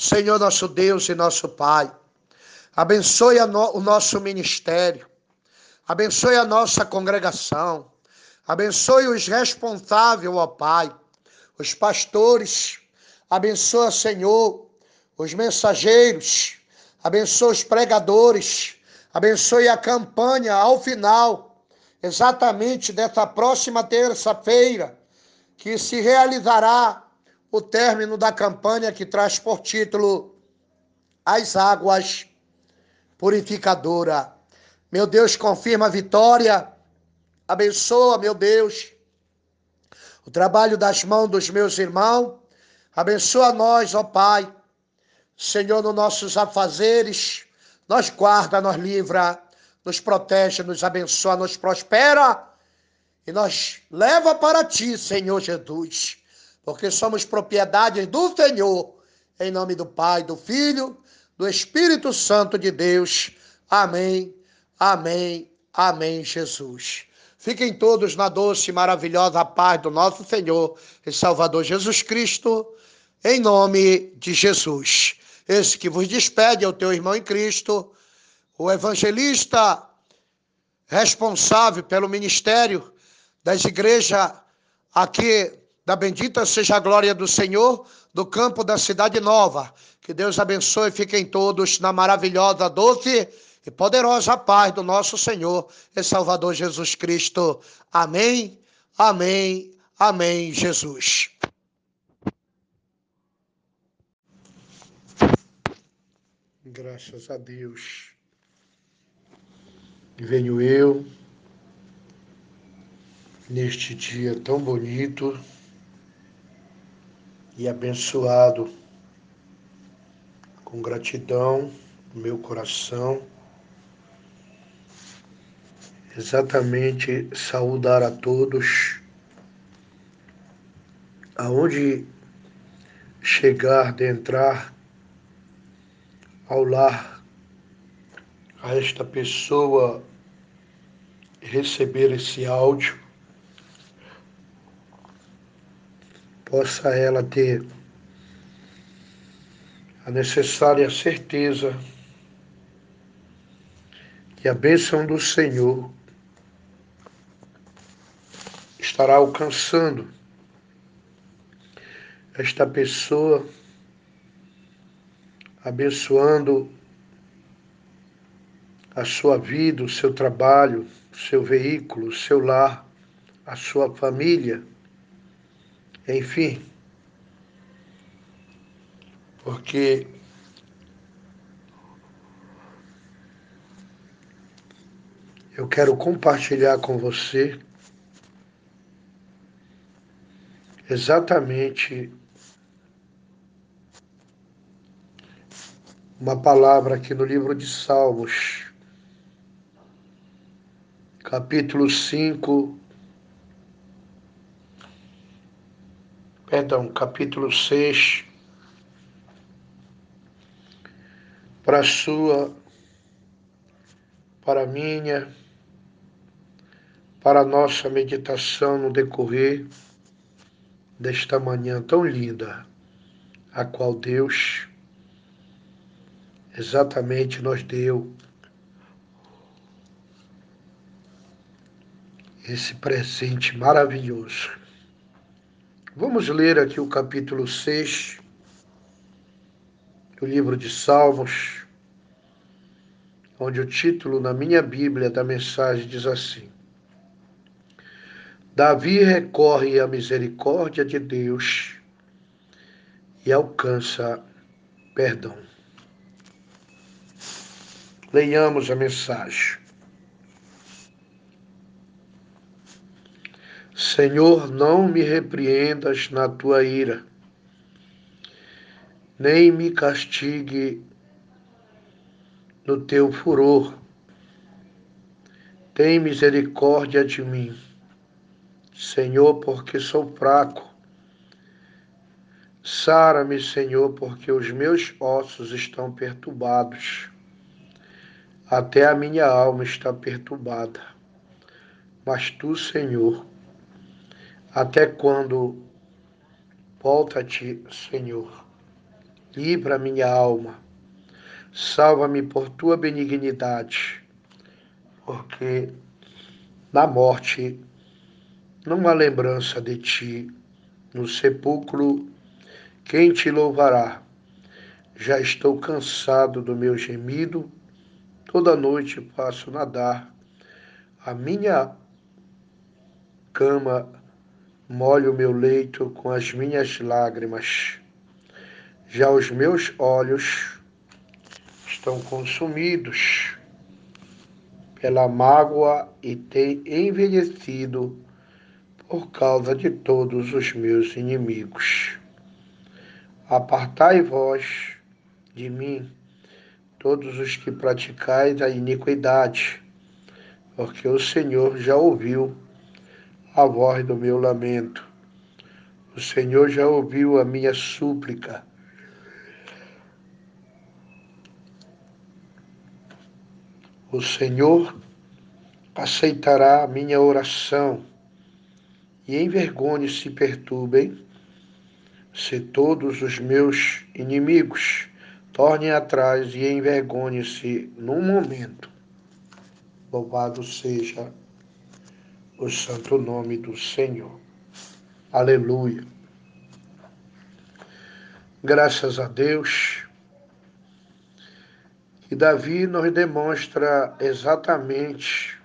Senhor nosso Deus e nosso Pai, Abençoe no, o nosso ministério. Abençoe a nossa congregação. Abençoe os responsáveis, ó Pai, os pastores. Abençoa, Senhor, os mensageiros. Abençoe os pregadores. Abençoe a campanha ao final, exatamente dessa próxima terça-feira, que se realizará o término da campanha que traz por título As Águas purificadora. Meu Deus, confirma a vitória. Abençoa, meu Deus, o trabalho das mãos dos meus irmãos. Abençoa nós, ó Pai. Senhor, nos nossos afazeres, nos guarda, nos livra, nos protege, nos abençoa, nos prospera e nos leva para ti, Senhor Jesus, porque somos propriedades do Senhor, em nome do Pai, do Filho do Espírito Santo de Deus. Amém, amém, amém, Jesus. Fiquem todos na doce e maravilhosa paz do nosso Senhor e Salvador Jesus Cristo, em nome de Jesus. Esse que vos despede é o teu irmão em Cristo, o evangelista responsável pelo ministério das igrejas aqui da bendita seja a glória do Senhor do campo da cidade nova que Deus abençoe e fiquem todos na maravilhosa, doce e poderosa paz do nosso Senhor e Salvador Jesus Cristo. Amém, amém, amém, Jesus. Graças a Deus. Venho eu neste dia tão bonito e abençoado com gratidão no meu coração, exatamente saudar a todos, aonde chegar de entrar ao lar a esta pessoa receber esse áudio, possa ela ter a necessária certeza que a bênção do Senhor estará alcançando esta pessoa, abençoando a sua vida, o seu trabalho, o seu veículo, o seu lar, a sua família, enfim porque eu quero compartilhar com você exatamente uma palavra aqui no livro de Salmos, capítulo 5, perdão, capítulo 6, para sua, para minha, para nossa meditação no decorrer desta manhã tão linda, a qual Deus exatamente nos deu esse presente maravilhoso. Vamos ler aqui o capítulo 6 do livro de Salmos, onde o título na minha Bíblia da mensagem diz assim: Davi recorre à misericórdia de Deus e alcança perdão. Leiamos a mensagem. Senhor, não me repreendas na tua ira, nem me castigue no teu furor. Tem misericórdia de mim, Senhor, porque sou fraco. Sara-me, Senhor, porque os meus ossos estão perturbados até a minha alma está perturbada. Mas tu, Senhor, até quando volta-te, Senhor, livra minha alma, salva-me por tua benignidade, porque na morte não há lembrança de ti, no sepulcro quem te louvará? Já estou cansado do meu gemido. Toda noite passo nadar. A minha cama molha o meu leito com as minhas lágrimas. Já os meus olhos estão consumidos pela mágoa e têm envelhecido por causa de todos os meus inimigos. Apartai vós de mim todos os que praticais a iniquidade, porque o Senhor já ouviu a voz do meu lamento. O Senhor já ouviu a minha súplica. O Senhor aceitará a minha oração e envergonhe se perturbem se todos os meus inimigos torne atrás e envergonhe-se num momento. Louvado seja o santo nome do Senhor. Aleluia. Graças a Deus. E Davi nos demonstra exatamente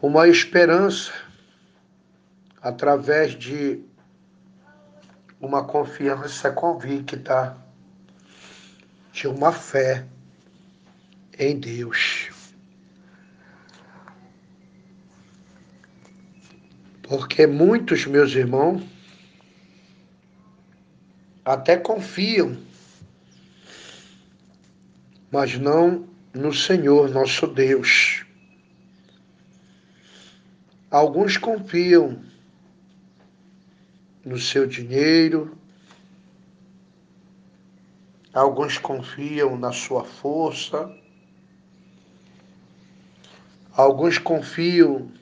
uma esperança através de uma confiança convicta de uma fé em Deus. Porque muitos meus irmãos até confiam, mas não no Senhor nosso Deus. Alguns confiam no seu dinheiro, alguns confiam na sua força, alguns confiam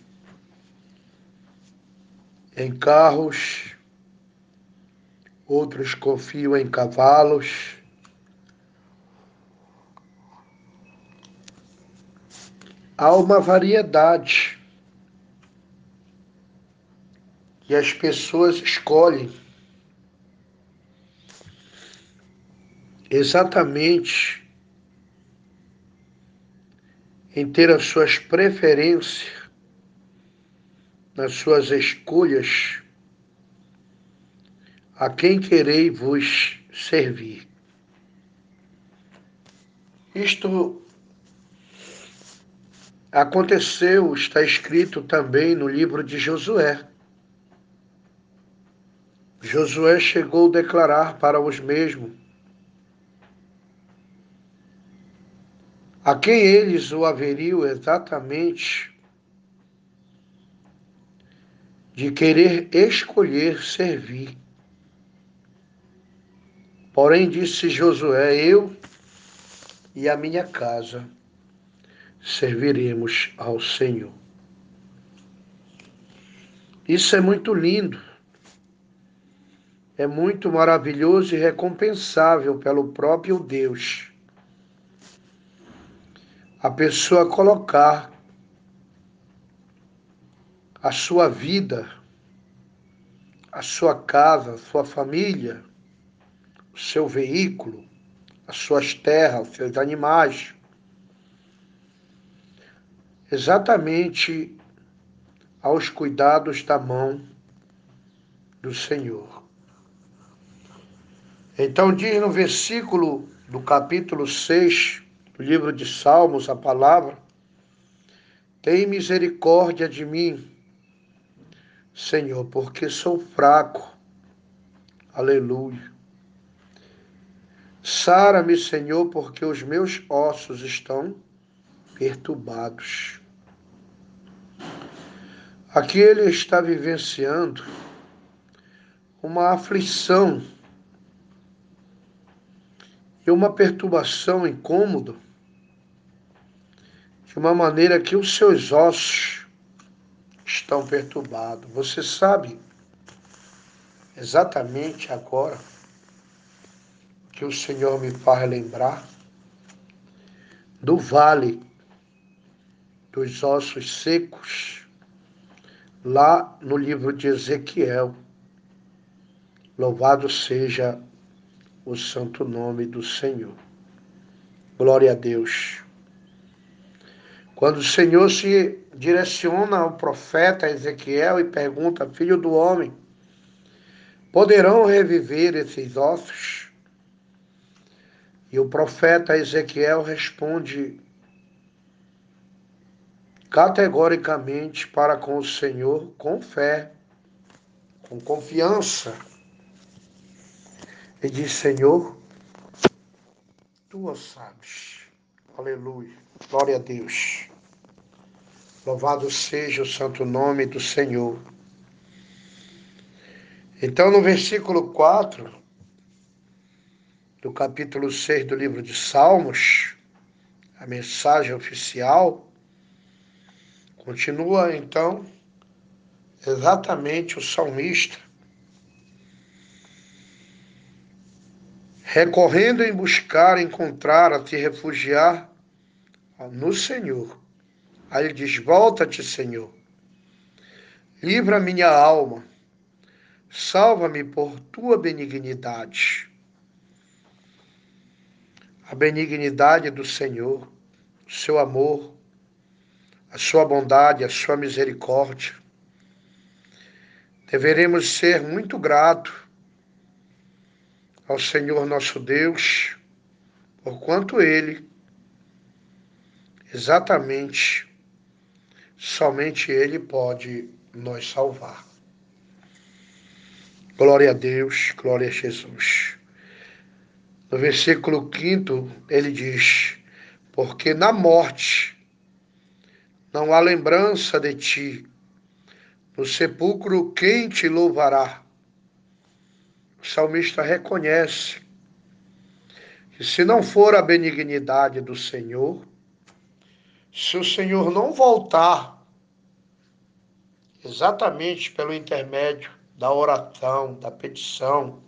em carros, outros confiam em cavalos. Há uma variedade que as pessoas escolhem exatamente em ter as suas preferências, nas suas escolhas, a quem querei vos servir. Isto aconteceu, está escrito também no livro de Josué. Josué chegou a declarar para os mesmos a quem eles o haveriam exatamente de querer escolher servir. Porém, disse Josué: Eu e a minha casa serviremos ao Senhor. Isso é muito lindo, é muito maravilhoso e recompensável pelo próprio Deus. A pessoa colocar a sua vida, a sua casa, a sua família, o seu veículo, as suas terras, os seus animais, exatamente aos cuidados da mão do Senhor. Então, diz no versículo do capítulo 6 do livro de Salmos a palavra: Tem misericórdia de mim, Senhor, porque sou fraco. Aleluia. Sara-me, Senhor, porque os meus ossos estão perturbados. Aqui ele está vivenciando uma aflição e uma perturbação incômoda, de uma maneira que os seus ossos estão perturbados. Você sabe exatamente agora que o Senhor me faz lembrar do vale dos ossos secos, lá no livro de Ezequiel. Louvado seja o santo nome do Senhor. Glória a Deus. Quando o Senhor se direciona ao profeta Ezequiel e pergunta: Filho do homem, poderão reviver esses ossos? E o profeta Ezequiel responde categoricamente para com o Senhor, com fé, com confiança. E diz: Senhor, tu o sabes. Aleluia. Glória a Deus. Louvado seja o santo nome do Senhor. Então, no versículo 4 do capítulo 6 do livro de Salmos, a mensagem oficial, continua então exatamente o salmista recorrendo em buscar, encontrar, a te refugiar no Senhor. Aí ele diz: Volta-te, Senhor, livra minha alma, salva-me por tua benignidade. A benignidade do Senhor, o seu amor, a sua bondade, a sua misericórdia. Deveremos ser muito gratos ao Senhor nosso Deus, porquanto Ele exatamente somente Ele pode nos salvar. Glória a Deus, glória a Jesus. No versículo 5, ele diz: Porque na morte não há lembrança de ti, no sepulcro quem te louvará? O salmista reconhece que se não for a benignidade do Senhor, se o Senhor não voltar exatamente pelo intermédio da oração, da petição,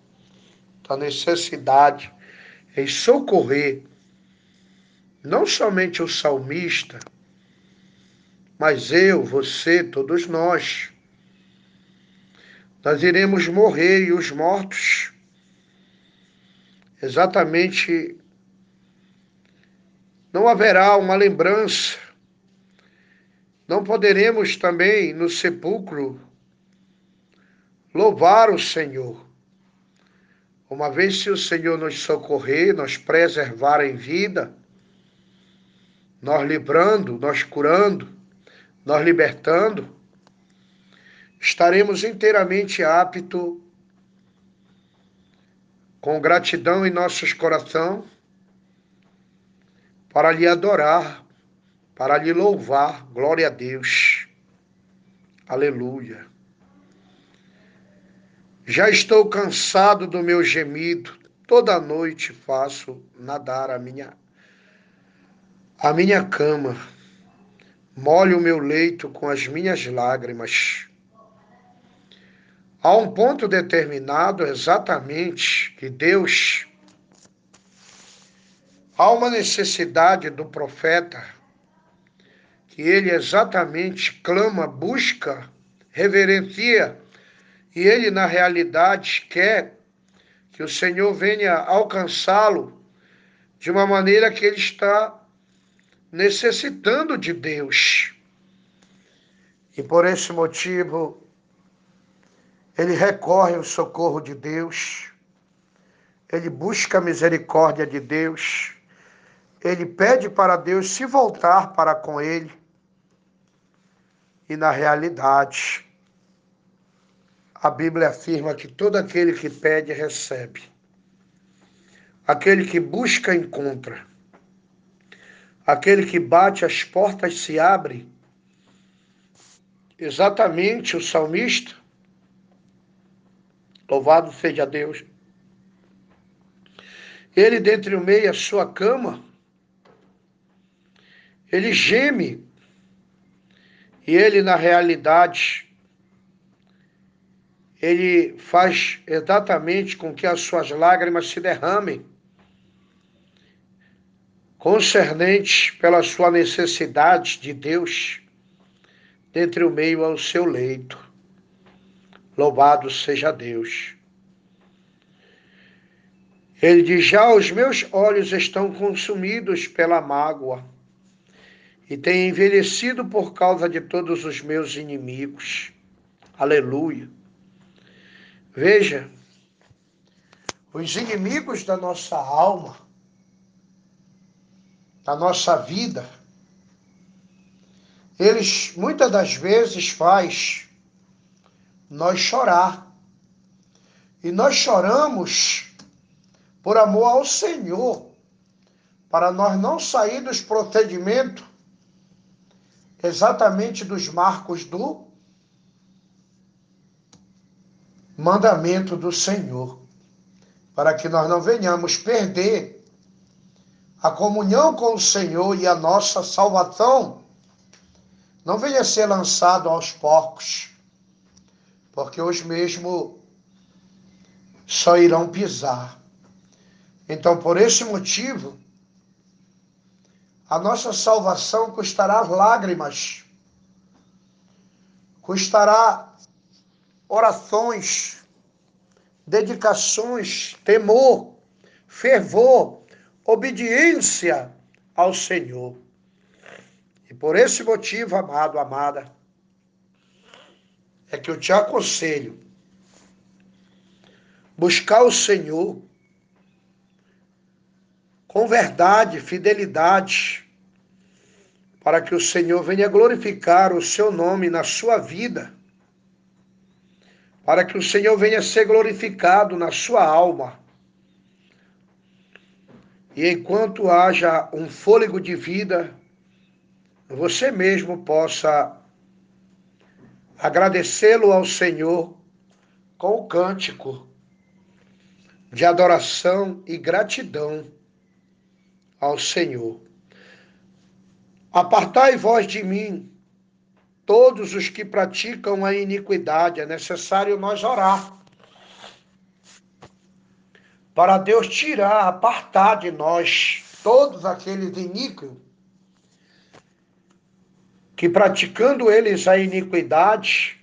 da necessidade em socorrer não somente o salmista, mas eu, você, todos nós. Nós iremos morrer e os mortos exatamente não haverá uma lembrança. Não poderemos também no sepulcro louvar o Senhor. Uma vez se o Senhor nos socorrer, nos preservar em vida, nós livrando, nós curando, nós libertando, estaremos inteiramente aptos, com gratidão em nossos corações, para lhe adorar, para lhe louvar. Glória a Deus. Aleluia. Já estou cansado do meu gemido, toda noite faço nadar a minha a minha cama. Molho o meu leito com as minhas lágrimas. Há um ponto determinado exatamente que Deus há uma necessidade do profeta que ele exatamente clama, busca, reverencia e ele, na realidade, quer que o Senhor venha alcançá-lo de uma maneira que ele está necessitando de Deus. E por esse motivo, ele recorre ao socorro de Deus, ele busca a misericórdia de Deus, ele pede para Deus se voltar para com ele. E na realidade, a Bíblia afirma que todo aquele que pede, recebe. Aquele que busca, encontra. Aquele que bate, as portas se abrem. Exatamente o salmista, louvado seja Deus, ele, dentre o meio a sua cama, ele geme, e ele, na realidade, ele faz exatamente com que as suas lágrimas se derramem, concernentes pela sua necessidade de Deus, dentre o meio ao seu leito. Louvado seja Deus. Ele diz: Já os meus olhos estão consumidos pela mágoa e têm envelhecido por causa de todos os meus inimigos. Aleluia. Veja, os inimigos da nossa alma, da nossa vida, eles muitas das vezes faz nós chorar. E nós choramos por amor ao Senhor, para nós não sair dos procedimentos exatamente dos marcos do mandamento do Senhor, para que nós não venhamos perder a comunhão com o Senhor e a nossa salvação não venha ser lançado aos porcos, porque os mesmos só irão pisar. Então, por esse motivo, a nossa salvação custará lágrimas, custará orações, dedicações, temor, fervor, obediência ao Senhor. E por esse motivo, amado, amada, é que eu te aconselho buscar o Senhor com verdade, fidelidade, para que o Senhor venha glorificar o seu nome na sua vida para que o Senhor venha ser glorificado na sua alma. E enquanto haja um fôlego de vida, você mesmo possa agradecê-lo ao Senhor com o cântico de adoração e gratidão ao Senhor. Apartai vós de mim todos os que praticam a iniquidade. É necessário nós orar. Para Deus tirar, apartar de nós todos aqueles iníquos que praticando eles a iniquidade,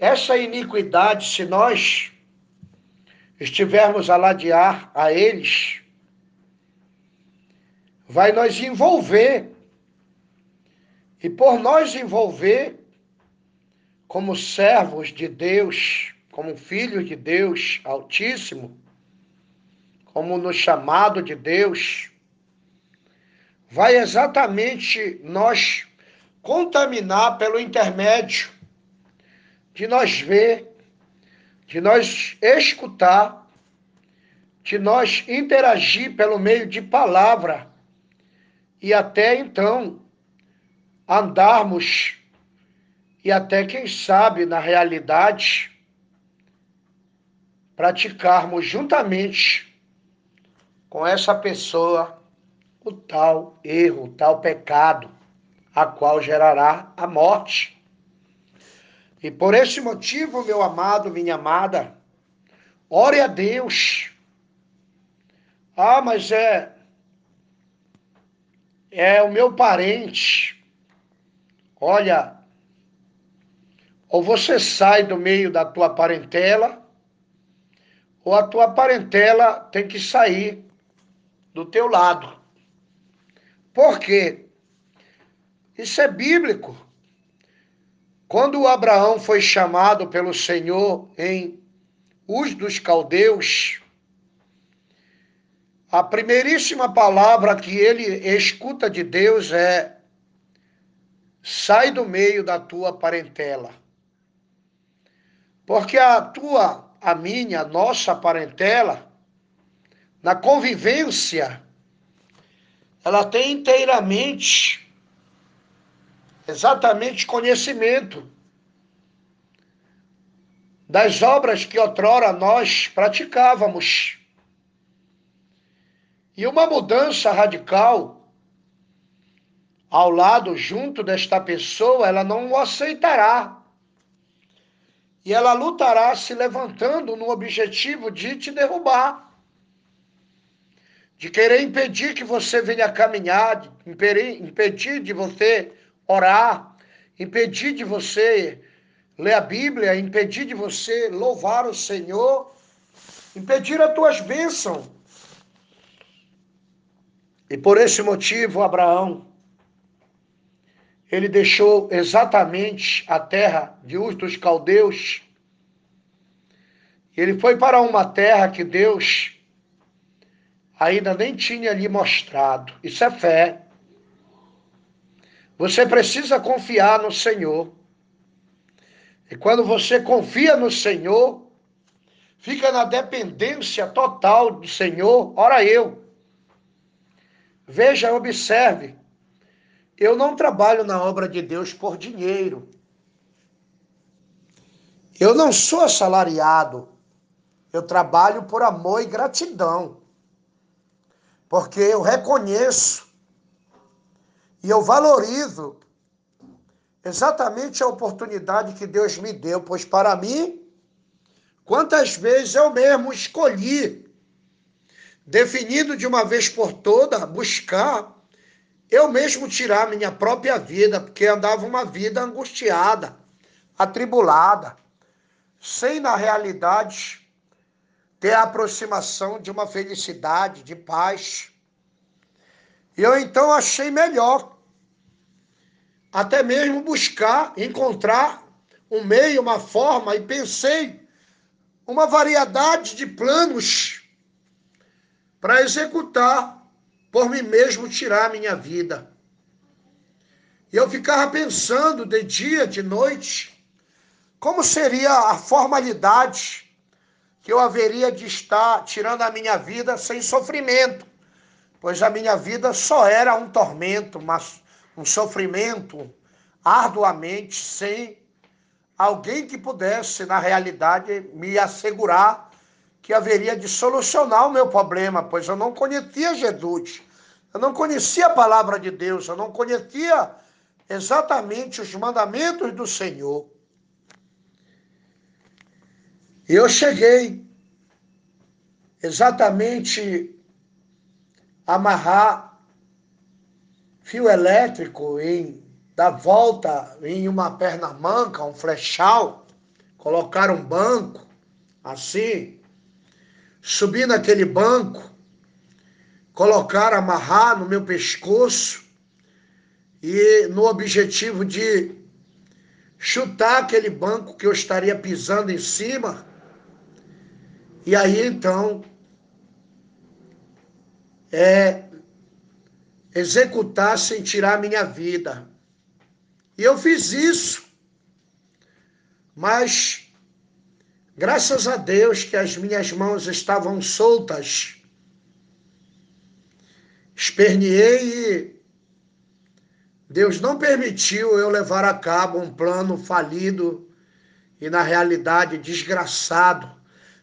essa iniquidade, se nós estivermos a ladear a eles, vai nos envolver. E por nós envolver como servos de Deus, como filhos de Deus Altíssimo, como no chamado de Deus, vai exatamente nós contaminar pelo intermédio de nós ver, de nós escutar, de nós interagir pelo meio de palavra e até então andarmos e até quem sabe na realidade praticarmos juntamente com essa pessoa o tal erro, o tal pecado, a qual gerará a morte. E por esse motivo, meu amado, minha amada, ore a Deus. Ah, mas é é o meu parente. Olha, ou você sai do meio da tua parentela, ou a tua parentela tem que sair do teu lado. Por quê? Isso é bíblico. Quando Abraão foi chamado pelo Senhor em Uz dos Caldeus, a primeiríssima palavra que ele escuta de Deus é: sai do meio da tua parentela. Porque a tua, a minha, a nossa parentela, na convivência, ela tem inteiramente, exatamente conhecimento das obras que outrora nós praticávamos. E uma mudança radical ao lado, junto desta pessoa, ela não o aceitará. E ela lutará se levantando no objetivo de te derrubar de querer impedir que você venha caminhar, impedir de você orar, impedir de você ler a Bíblia, impedir de você louvar o Senhor, impedir as tuas bênçãos. E por esse motivo, Abraão, ele deixou exatamente a terra de Ur dos Caldeus. Ele foi para uma terra que Deus ainda nem tinha lhe mostrado. Isso é fé. Você precisa confiar no Senhor. E quando você confia no Senhor, fica na dependência total do Senhor. Ora eu. Veja, observe. Eu não trabalho na obra de Deus por dinheiro. Eu não sou assalariado. Eu trabalho por amor e gratidão porque eu reconheço e eu valorizo exatamente a oportunidade que Deus me deu, pois para mim, quantas vezes eu mesmo escolhi, definido de uma vez por toda, buscar eu mesmo tirar minha própria vida, porque andava uma vida angustiada, atribulada, sem na realidade ter a aproximação de uma felicidade, de paz. E eu então achei melhor até mesmo buscar, encontrar um meio, uma forma, e pensei uma variedade de planos para executar por mim mesmo tirar a minha vida. E eu ficava pensando de dia, de noite, como seria a formalidade que eu haveria de estar tirando a minha vida sem sofrimento, pois a minha vida só era um tormento, mas um sofrimento arduamente sem alguém que pudesse, na realidade, me assegurar que haveria de solucionar o meu problema, pois eu não conhecia Jesus, eu não conhecia a palavra de Deus, eu não conhecia exatamente os mandamentos do Senhor. Eu cheguei exatamente a amarrar fio elétrico em dar volta em uma perna manca, um flechal, colocar um banco assim, subir naquele banco, colocar, amarrar no meu pescoço e no objetivo de chutar aquele banco que eu estaria pisando em cima e aí então é executassem tirar minha vida. E eu fiz isso. Mas, graças a Deus que as minhas mãos estavam soltas, esperneei e Deus não permitiu eu levar a cabo um plano falido e, na realidade, desgraçado,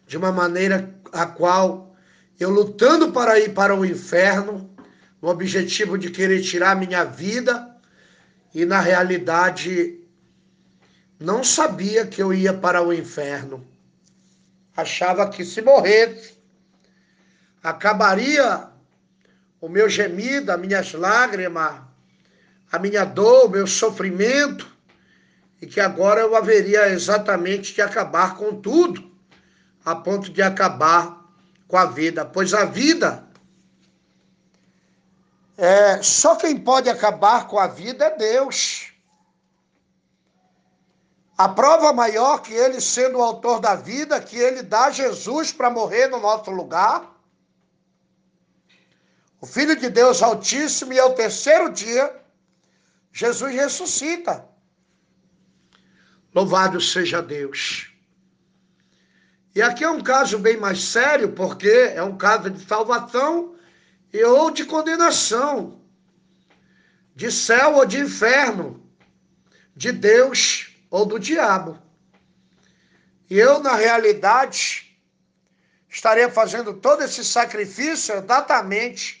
de uma maneira a qual eu lutando para ir para o inferno, no objetivo de querer tirar minha vida, e na realidade não sabia que eu ia para o inferno. Achava que se morresse, acabaria o meu gemido, as minhas lágrimas, a minha dor, o meu sofrimento, e que agora eu haveria exatamente de acabar com tudo, a ponto de acabar com a vida, pois a vida é só quem pode acabar com a vida é Deus. A prova maior que ele, sendo o autor da vida, que ele dá Jesus para morrer no nosso lugar, o Filho de Deus Altíssimo, e ao terceiro dia, Jesus ressuscita. Louvado seja Deus. E aqui é um caso bem mais sério, porque é um caso de salvação e ou de condenação, de céu ou de inferno, de Deus ou do diabo. E eu, na realidade, estaria fazendo todo esse sacrifício exatamente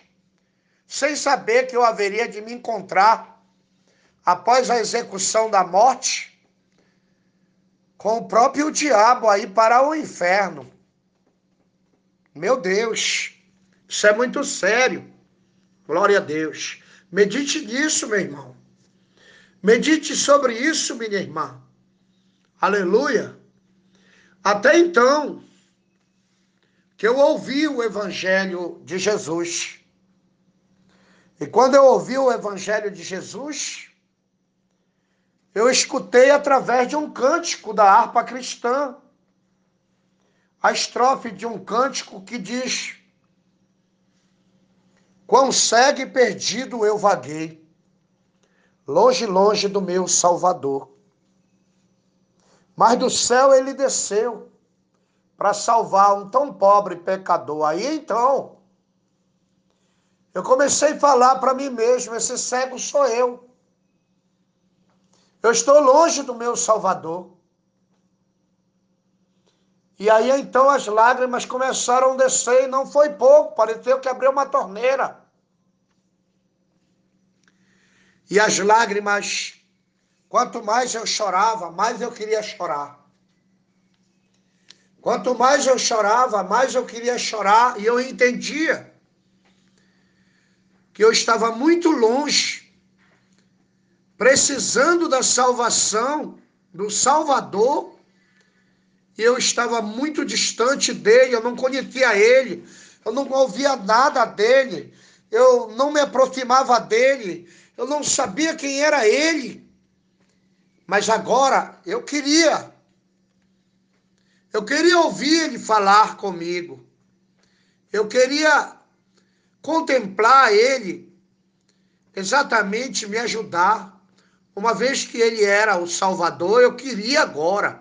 sem saber que eu haveria de me encontrar após a execução da morte, com o próprio diabo aí para o inferno. Meu Deus, isso é muito sério. Glória a Deus. Medite nisso, meu irmão. Medite sobre isso, minha irmã. Aleluia. Até então, que eu ouvi o Evangelho de Jesus. E quando eu ouvi o Evangelho de Jesus, eu escutei através de um cântico da harpa cristã. A estrofe de um cântico que diz: Quão cego e perdido eu vaguei, longe, longe do meu Salvador. Mas do céu ele desceu para salvar um tão pobre pecador. Aí então, eu comecei a falar para mim mesmo: esse cego sou eu. Eu estou longe do meu Salvador. E aí então as lágrimas começaram a descer e não foi pouco, pareceu que abriu uma torneira. E as lágrimas, quanto mais eu chorava, mais eu queria chorar. Quanto mais eu chorava, mais eu queria chorar, e eu entendia que eu estava muito longe precisando da salvação do Salvador, e eu estava muito distante dele, eu não conhecia ele, eu não ouvia nada dele, eu não me aproximava dele, eu não sabia quem era ele. Mas agora eu queria. Eu queria ouvir ele falar comigo. Eu queria contemplar ele, exatamente me ajudar. Uma vez que ele era o Salvador, eu queria agora.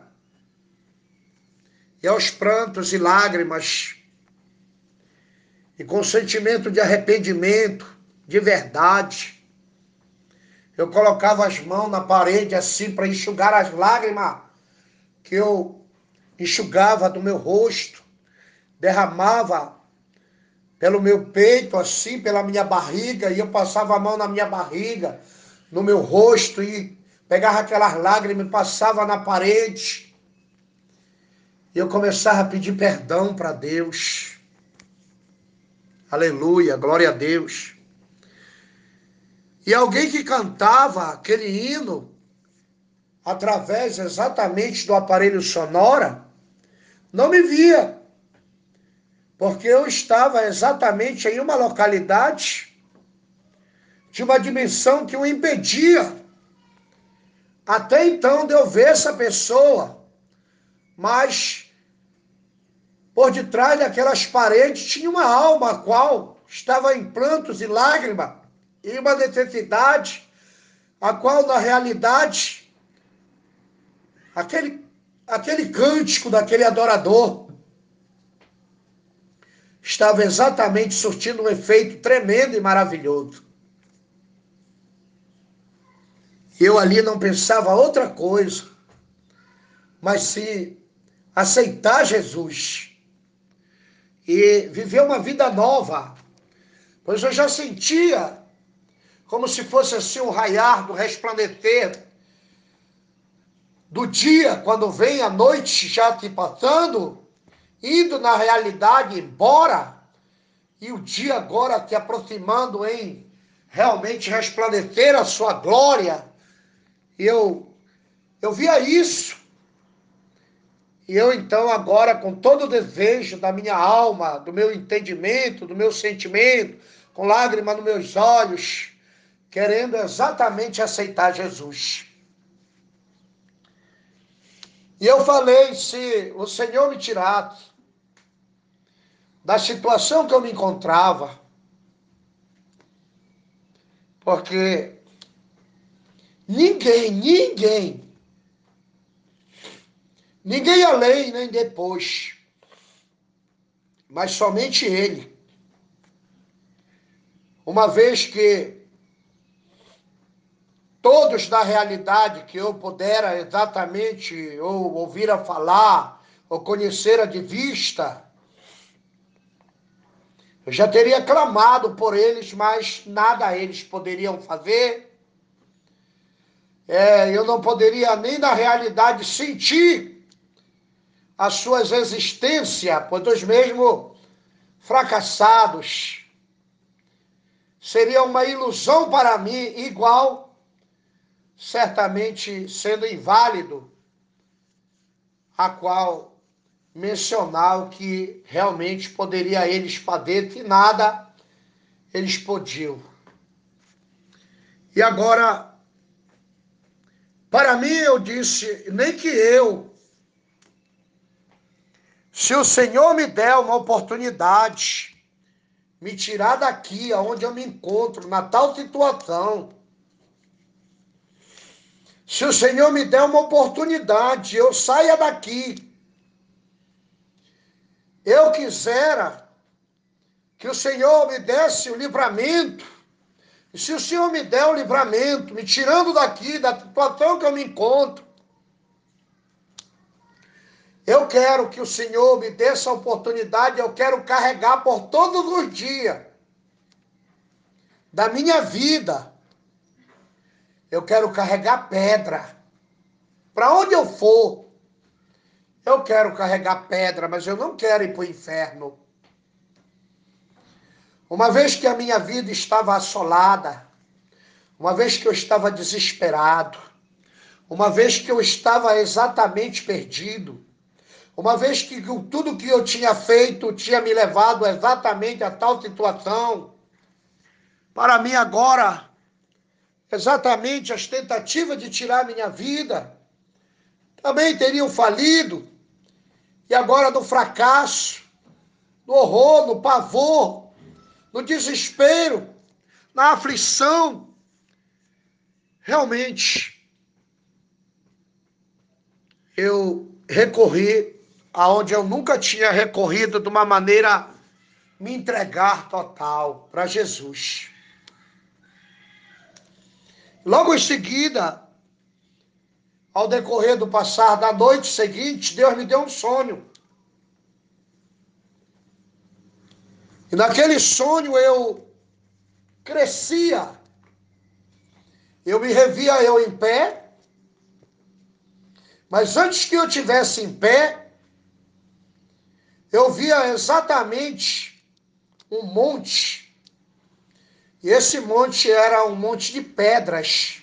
E aos prantos e lágrimas, e com sentimento de arrependimento, de verdade, eu colocava as mãos na parede assim para enxugar as lágrimas que eu enxugava do meu rosto, derramava pelo meu peito, assim, pela minha barriga, e eu passava a mão na minha barriga no meu rosto e pegava aquelas lágrimas e passava na parede. E eu começava a pedir perdão para Deus. Aleluia, glória a Deus. E alguém que cantava aquele hino através exatamente do aparelho sonora não me via, porque eu estava exatamente em uma localidade de uma dimensão que o impedia até então de eu ver essa pessoa, mas por detrás daquelas paredes tinha uma alma a qual estava em prantos e lágrimas, e uma necessidade a qual na realidade aquele aquele cântico daquele adorador estava exatamente surtindo um efeito tremendo e maravilhoso. Eu ali não pensava outra coisa, mas se aceitar Jesus e viver uma vida nova, pois eu já sentia como se fosse assim um raiar do resplandecer do dia, quando vem a noite já te passando, indo na realidade embora, e o dia agora te aproximando em realmente resplandecer a sua glória. Eu, eu via isso. E eu então agora, com todo o desejo da minha alma, do meu entendimento, do meu sentimento, com lágrima nos meus olhos, querendo exatamente aceitar Jesus. E eu falei: se o Senhor me tirasse da situação que eu me encontrava, porque ninguém, ninguém, ninguém além nem depois, mas somente Ele. Uma vez que todos da realidade que eu pudera exatamente ou ouvir a falar ou conhecer a de vista, eu já teria clamado por eles, mas nada eles poderiam fazer. É, eu não poderia nem na realidade sentir as suas existências, pois os mesmo fracassados. Seria uma ilusão para mim, igual certamente sendo inválido, a qual mencionar o que realmente poderia eles fazer, que nada eles podiam. E agora, para mim, eu disse, nem que eu, se o Senhor me der uma oportunidade, me tirar daqui, aonde eu me encontro, na tal situação, se o Senhor me der uma oportunidade, eu saia daqui. Eu quisera que o Senhor me desse o livramento. E se o Senhor me der o livramento, me tirando daqui, da situação que eu me encontro, eu quero que o Senhor me dê essa oportunidade, eu quero carregar por todos os dias da minha vida eu quero carregar pedra. Para onde eu for, eu quero carregar pedra, mas eu não quero ir para o inferno. Uma vez que a minha vida estava assolada, uma vez que eu estava desesperado, uma vez que eu estava exatamente perdido, uma vez que tudo que eu tinha feito tinha me levado exatamente a tal situação, para mim agora exatamente as tentativas de tirar minha vida também teriam falido. E agora no fracasso, no horror, no pavor, no desespero, na aflição, realmente eu recorri aonde eu nunca tinha recorrido de uma maneira me entregar total para Jesus. Logo em seguida, ao decorrer do passar da noite seguinte, Deus me deu um sonho. E naquele sonho eu crescia. Eu me revia eu em pé. Mas antes que eu tivesse em pé, eu via exatamente um monte e esse monte era um monte de pedras.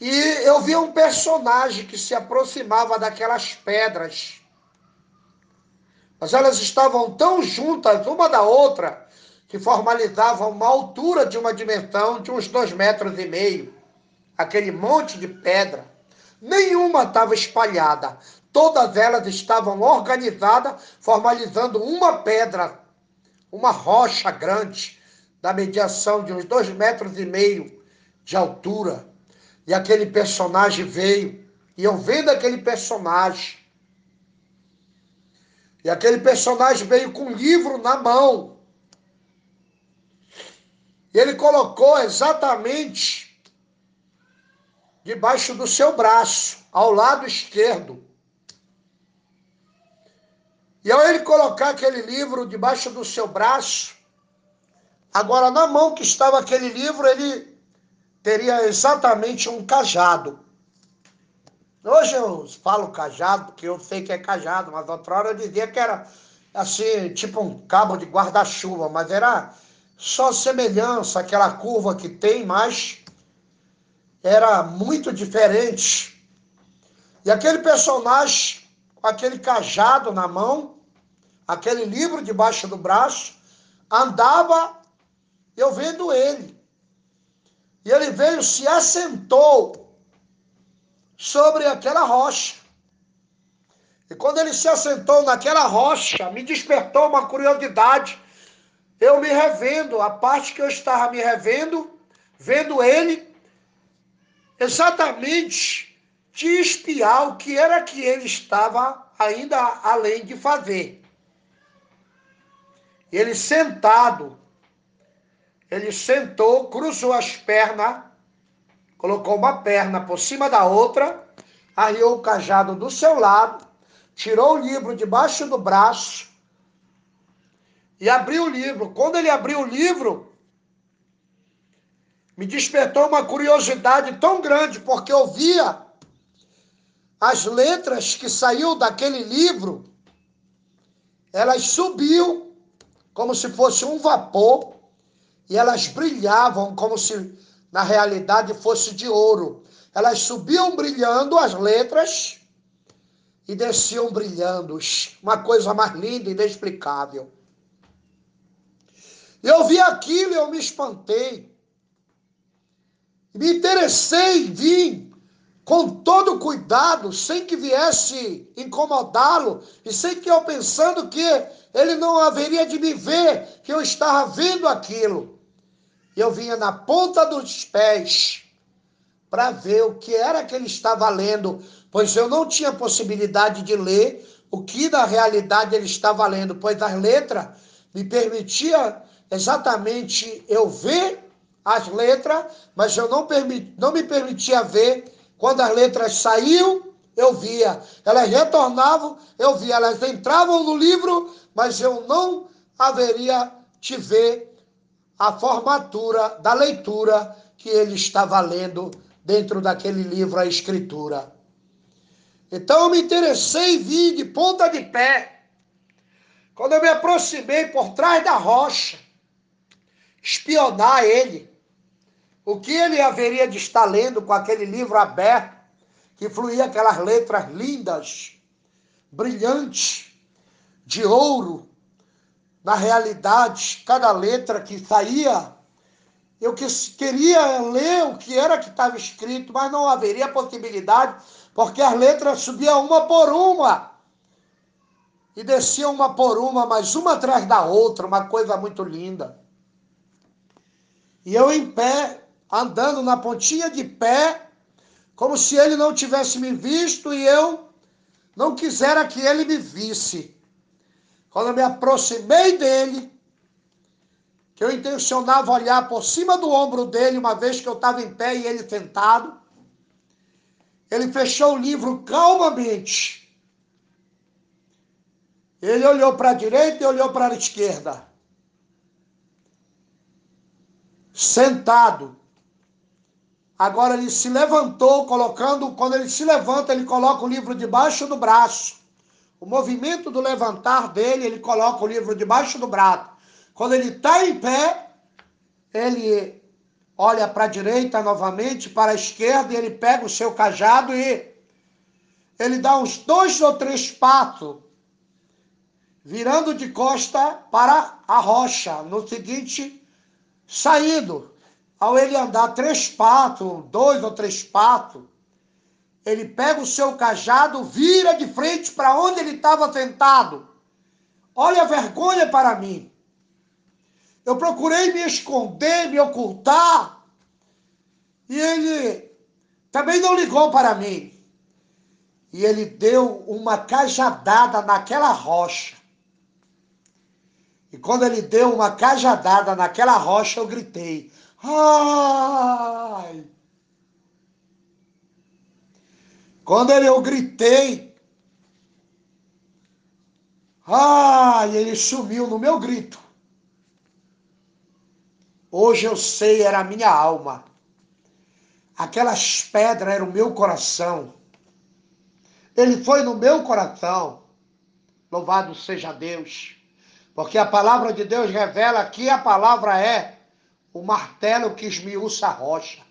E eu via um personagem que se aproximava daquelas pedras. Mas elas estavam tão juntas uma da outra que formalizavam uma altura de uma dimensão de uns dois metros e meio. Aquele monte de pedra. Nenhuma estava espalhada. Todas elas estavam organizadas, formalizando uma pedra, uma rocha grande da mediação de uns dois metros e meio de altura. E aquele personagem veio. E eu vendo aquele personagem. E aquele personagem veio com um livro na mão. E ele colocou exatamente debaixo do seu braço, ao lado esquerdo. E ao ele colocar aquele livro debaixo do seu braço, agora na mão que estava aquele livro, ele teria exatamente um cajado. Hoje eu falo cajado porque eu sei que é cajado, mas outra hora eu dizia que era assim, tipo um cabo de guarda-chuva, mas era só semelhança, aquela curva que tem, mas era muito diferente. E aquele personagem, com aquele cajado na mão, aquele livro debaixo do braço, andava eu vendo ele. E ele veio, se assentou sobre aquela rocha. E quando ele se assentou naquela rocha, me despertou uma curiosidade. Eu me revendo, a parte que eu estava me revendo, vendo ele, exatamente de espiar o que era que ele estava ainda além de fazer. Ele sentado, ele sentou, cruzou as pernas, colocou uma perna por cima da outra, arriou o cajado do seu lado, tirou o livro debaixo do braço e abriu o livro. Quando ele abriu o livro, me despertou uma curiosidade tão grande, porque eu via as letras que saiu daquele livro, elas subiam como se fosse um vapor e elas brilhavam como se na realidade fosse de ouro. Elas subiam brilhando as letras e desciam brilhando, uma coisa mais linda e inexplicável. Eu vi aquilo e eu me espantei me interessei em vir com todo cuidado, sem que viesse incomodá-lo e sem que eu pensando que ele não haveria de me ver, que eu estava vendo aquilo. Eu vinha na ponta dos pés para ver o que era que ele estava lendo, pois eu não tinha possibilidade de ler o que na realidade ele estava lendo, pois as letras me permitia exatamente eu ver as letras, mas eu não, permit, não me permitia ver. Quando as letras saíam, eu via. Elas retornavam, eu via. Elas entravam no livro, mas eu não haveria de ver a formatura da leitura que ele estava lendo dentro daquele livro, a escritura. Então eu me interessei e vi de ponta de pé. Quando eu me aproximei por trás da rocha, espionar ele, o que ele haveria de estar lendo com aquele livro aberto, que fluía aquelas letras lindas, brilhantes, de ouro? Na realidade, cada letra que saía, eu queria ler o que era que estava escrito, mas não haveria possibilidade, porque as letras subiam uma por uma e desciam uma por uma, mas uma atrás da outra, uma coisa muito linda. E eu em pé, andando na pontinha de pé, como se ele não tivesse me visto e eu não quisera que ele me visse. Quando eu me aproximei dele, que eu intencionava olhar por cima do ombro dele, uma vez que eu estava em pé e ele sentado, ele fechou o livro calmamente. Ele olhou para a direita e olhou para a esquerda. Sentado, Agora ele se levantou, colocando, quando ele se levanta, ele coloca o livro debaixo do braço. O movimento do levantar dele, ele coloca o livro debaixo do braço. Quando ele está em pé, ele olha para a direita novamente, para a esquerda, e ele pega o seu cajado e ele dá uns dois ou três passos, virando de costa para a rocha, no seguinte, saindo. Ao ele andar três patos, dois ou três patos, ele pega o seu cajado, vira de frente para onde ele estava sentado. Olha a vergonha para mim. Eu procurei me esconder, me ocultar. E ele também não ligou para mim. E ele deu uma cajadada naquela rocha. E quando ele deu uma cajadada naquela rocha, eu gritei: Ai! Quando eu gritei, ai, ele sumiu no meu grito. Hoje eu sei, era a minha alma. Aquelas pedras eram o meu coração. Ele foi no meu coração. Louvado seja Deus. Porque a palavra de Deus revela que a palavra é o martelo que esmiuça a rocha.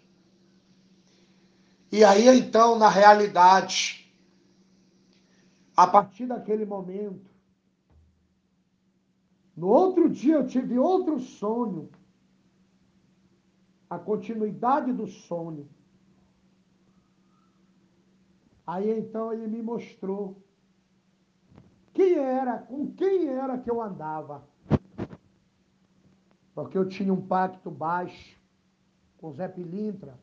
E aí então, na realidade, a partir daquele momento, no outro dia eu tive outro sonho, a continuidade do sonho. Aí então ele me mostrou quem era, com quem era que eu andava. Porque eu tinha um pacto baixo com Zé Pilintra.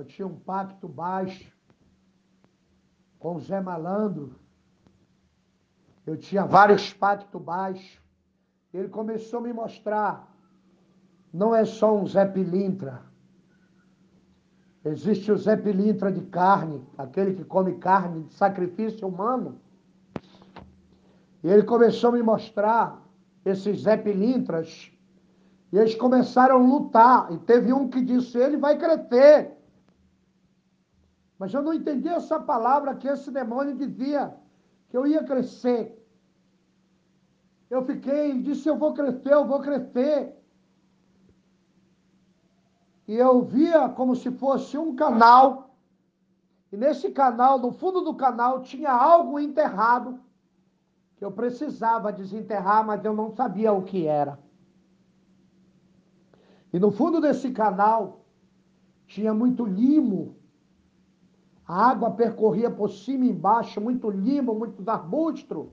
Eu tinha um pacto baixo com Zé Malandro. Eu tinha vários pactos baixos. Ele começou a me mostrar. Não é só um Zé Pilintra. Existe o Zé Pilintra de carne, aquele que come carne de sacrifício humano. E ele começou a me mostrar esses Zé Pilintras. E eles começaram a lutar. E teve um que disse: ele vai crescer. Mas eu não entendi essa palavra que esse demônio dizia, que eu ia crescer. Eu fiquei, disse: eu vou crescer, eu vou crescer. E eu via como se fosse um canal. E nesse canal, no fundo do canal, tinha algo enterrado que eu precisava desenterrar, mas eu não sabia o que era. E no fundo desse canal tinha muito limo. A água percorria por cima e embaixo, muito limo, muitos arbustos.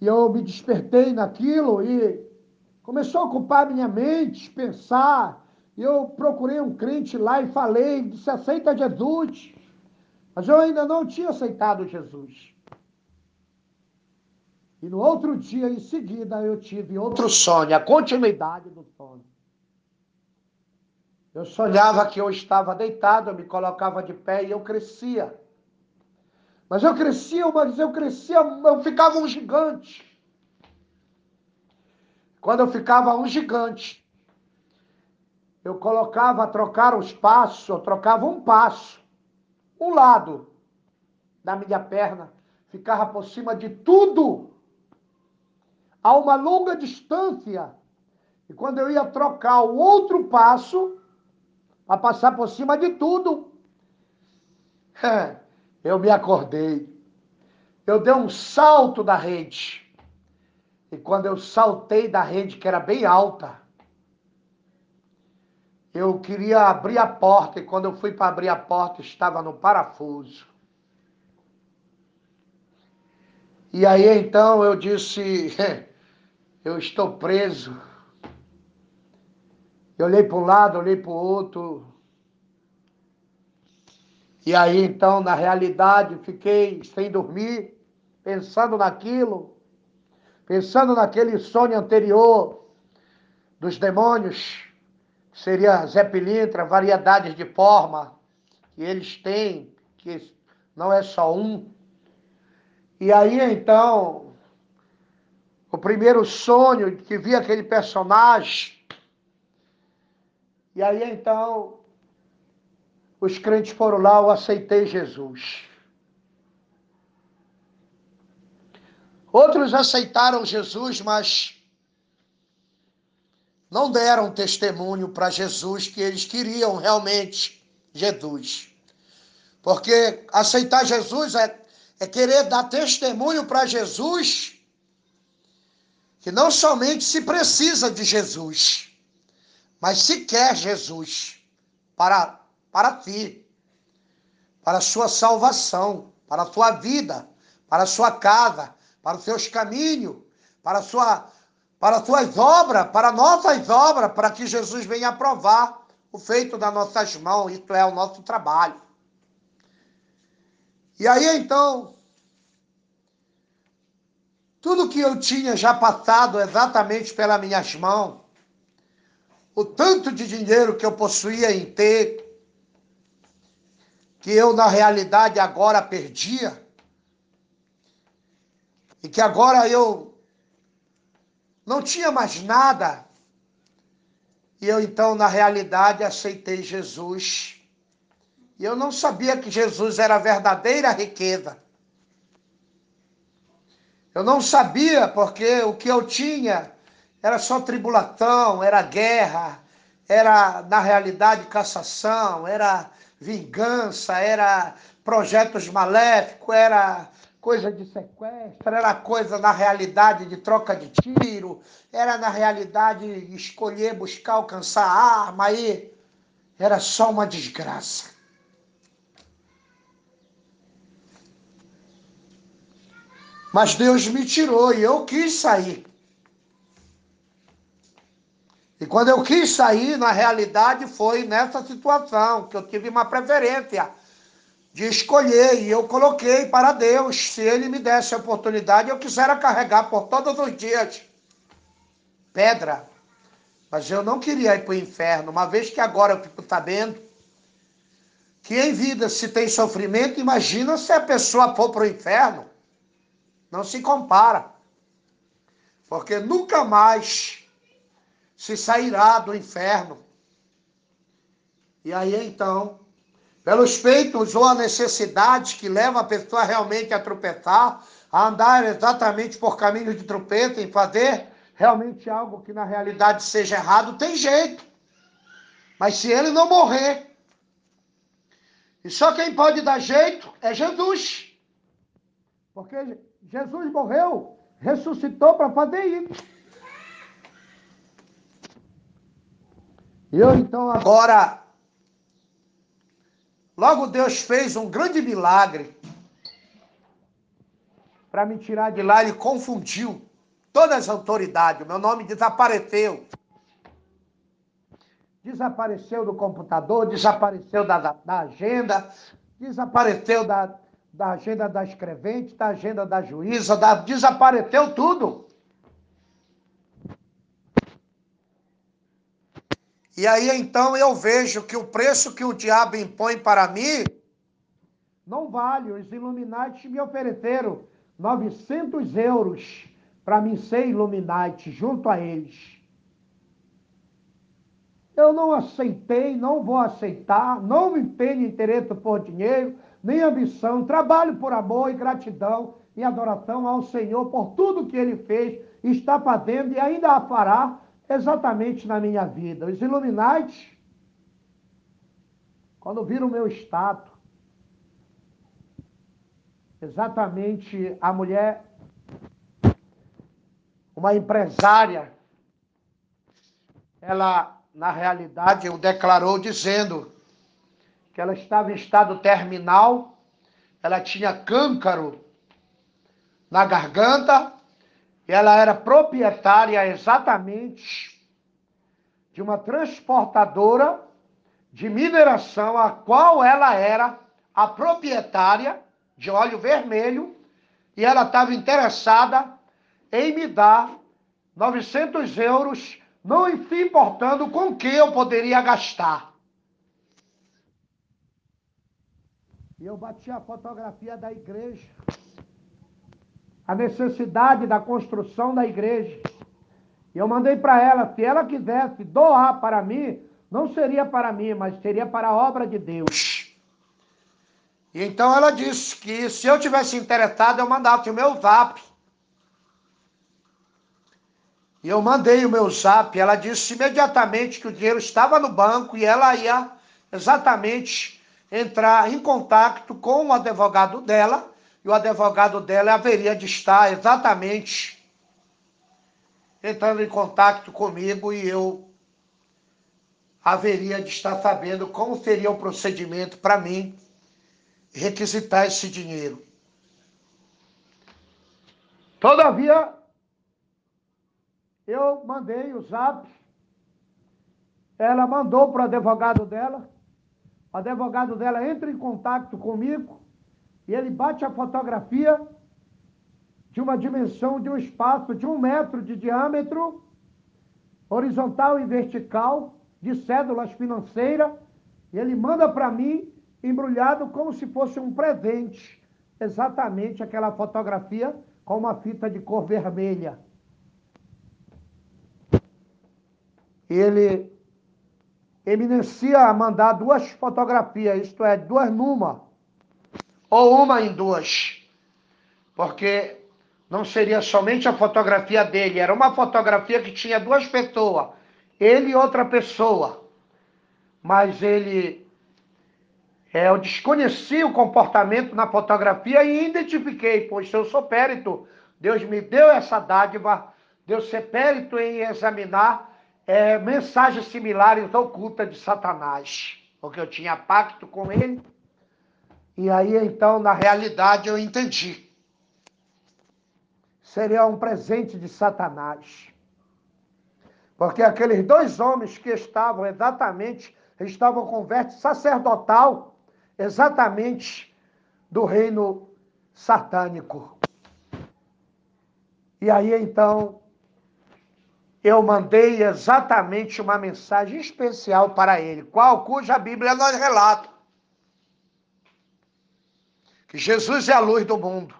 E eu me despertei naquilo e começou a ocupar minha mente, pensar. E eu procurei um crente lá e falei, disse, aceita Jesus. Mas eu ainda não tinha aceitado Jesus. E no outro dia, em seguida, eu tive outro sonho, a continuidade do sonho. Eu sonhava que eu estava deitado, eu me colocava de pé e eu crescia. Mas eu crescia, mas eu crescia, eu ficava um gigante. Quando eu ficava um gigante, eu colocava, trocar os passos, eu trocava um passo, um lado da minha perna, ficava por cima de tudo a uma longa distância. E quando eu ia trocar o outro passo, para passar por cima de tudo, eu me acordei. Eu dei um salto da rede. E quando eu saltei da rede, que era bem alta, eu queria abrir a porta. E quando eu fui para abrir a porta, estava no parafuso. E aí então eu disse: eu estou preso. Eu olhei para um lado, olhei para o outro. E aí, então, na realidade, fiquei sem dormir, pensando naquilo, pensando naquele sonho anterior dos demônios, que seria Zé Pilintra, variedades de forma que eles têm, que não é só um. E aí, então, o primeiro sonho que vi aquele personagem. E aí então os crentes foram lá, eu aceitei Jesus. Outros aceitaram Jesus, mas não deram testemunho para Jesus que eles queriam realmente Jesus. Porque aceitar Jesus é, é querer dar testemunho para Jesus que não somente se precisa de Jesus, mas se quer Jesus para, para ti, para sua salvação, para a tua vida, para a sua casa, para os seus caminhos, para sua, para suas obras, para nossas obras, para que Jesus venha aprovar o feito das nossas mãos, isto é, o nosso trabalho. E aí então, tudo que eu tinha já passado exatamente pelas minhas mãos, o tanto de dinheiro que eu possuía em ter, que eu na realidade agora perdia, e que agora eu não tinha mais nada, e eu então na realidade aceitei Jesus. E eu não sabia que Jesus era a verdadeira riqueza. Eu não sabia porque o que eu tinha era só tribulação, era guerra, era na realidade cassação, era vingança, era projetos maléficos, era coisa de sequestro, era coisa na realidade de troca de tiro, era na realidade escolher, buscar, alcançar arma, aí era só uma desgraça. Mas Deus me tirou e eu quis sair. E quando eu quis sair, na realidade foi nessa situação que eu tive uma preferência de escolher e eu coloquei para Deus, se Ele me desse a oportunidade, eu quisera carregar por todos os dias pedra. Mas eu não queria ir para o inferno, uma vez que agora eu fico sabendo que em vida se tem sofrimento, imagina se a pessoa for para o inferno. Não se compara. Porque nunca mais se sairá do inferno. E aí então, pelos feitos ou a necessidade que leva a pessoa realmente a tropeçar, a andar exatamente por caminho de tropeço, em fazer realmente algo que na realidade seja errado, tem jeito. Mas se ele não morrer, e só quem pode dar jeito é Jesus. Porque Jesus morreu, ressuscitou para fazer isso. Eu então agora, logo Deus fez um grande milagre para me tirar de lá. Ele confundiu todas as autoridades. O meu nome desapareceu. Desapareceu do computador, desapareceu da, da agenda, desapareceu da, da agenda da escrevente, da agenda da juíza, da... desapareceu tudo. E aí então eu vejo que o preço que o diabo impõe para mim não vale. Os Illuminati me ofereceram 900 euros para mim ser Illuminati junto a eles. Eu não aceitei, não vou aceitar, não me tenho interesse por dinheiro, nem ambição, trabalho por amor e gratidão e adoração ao Senhor por tudo que Ele fez, está fazendo e ainda fará exatamente na minha vida. Os Illuminati, quando viram o meu status, exatamente a mulher, uma empresária, ela, na realidade, o declarou dizendo que ela estava em estado terminal, ela tinha câncaro na garganta, ela era proprietária exatamente de uma transportadora de mineração, a qual ela era a proprietária de óleo vermelho, e ela estava interessada em me dar 900 euros, não importando com que eu poderia gastar. E eu bati a fotografia da igreja. A necessidade da construção da igreja. E eu mandei para ela, se ela quisesse doar para mim, não seria para mim, mas seria para a obra de Deus. E então ela disse que se eu tivesse interessado, eu mandasse o meu zap. E eu mandei o meu zap. Ela disse imediatamente que o dinheiro estava no banco e ela ia exatamente entrar em contato com o advogado dela, e o advogado dela haveria de estar exatamente entrando em contato comigo e eu haveria de estar sabendo como seria o procedimento para mim requisitar esse dinheiro. Todavia, eu mandei o zap, ela mandou para o advogado dela, o advogado dela entra em contato comigo e ele bate a fotografia de uma dimensão de um espaço de um metro de diâmetro, horizontal e vertical, de cédulas financeiras, e ele manda para mim embrulhado como se fosse um presente, exatamente aquela fotografia com uma fita de cor vermelha. Ele eminencia a mandar duas fotografias, isto é, duas numa, ou uma em duas, porque não seria somente a fotografia dele, era uma fotografia que tinha duas pessoas, ele e outra pessoa. Mas ele. É, eu desconheci o comportamento na fotografia e identifiquei, pois eu sou périto, Deus me deu essa dádiva, Deus ser périto em examinar é, mensagens similares ocultas de Satanás, porque eu tinha pacto com ele. E aí então, na realidade, eu entendi seria um presente de Satanás. Porque aqueles dois homens que estavam exatamente, estavam com veste sacerdotal, exatamente do reino satânico. E aí então, eu mandei exatamente uma mensagem especial para ele, qual cuja Bíblia nos relata. Que Jesus é a luz do mundo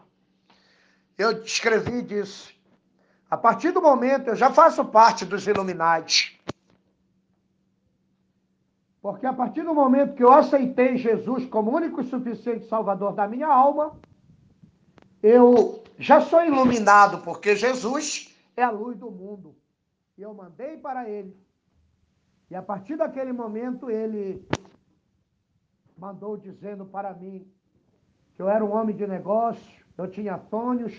eu escrevi disso. A partir do momento, eu já faço parte dos Illuminati. Porque a partir do momento que eu aceitei Jesus como único e suficiente Salvador da minha alma, eu já sou iluminado, porque Jesus é a luz do mundo. E eu mandei para ele. E a partir daquele momento, ele mandou dizendo para mim eu era um homem de negócio, eu tinha sonhos,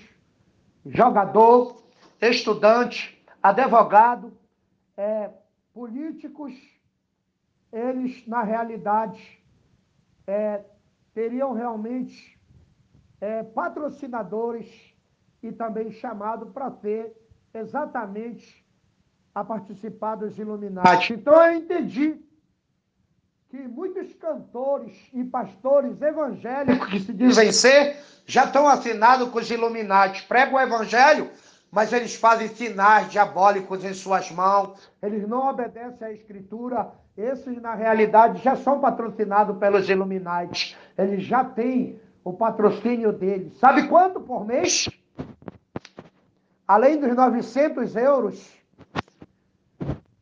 jogador, estudante, advogado, é, políticos, eles, na realidade, é, teriam realmente é, patrocinadores e também chamado para ter exatamente a participar dos Illuminati. Então eu entendi que muitos cantores e pastores evangélicos que se dizem ser já estão assinados com os Illuminati. Pregam o evangelho, mas eles fazem sinais diabólicos em suas mãos. Eles não obedecem à escritura. Esses, na realidade, já são patrocinados pelos Illuminati. Eles já têm o patrocínio deles. Sabe quanto por mês? Além dos 900 euros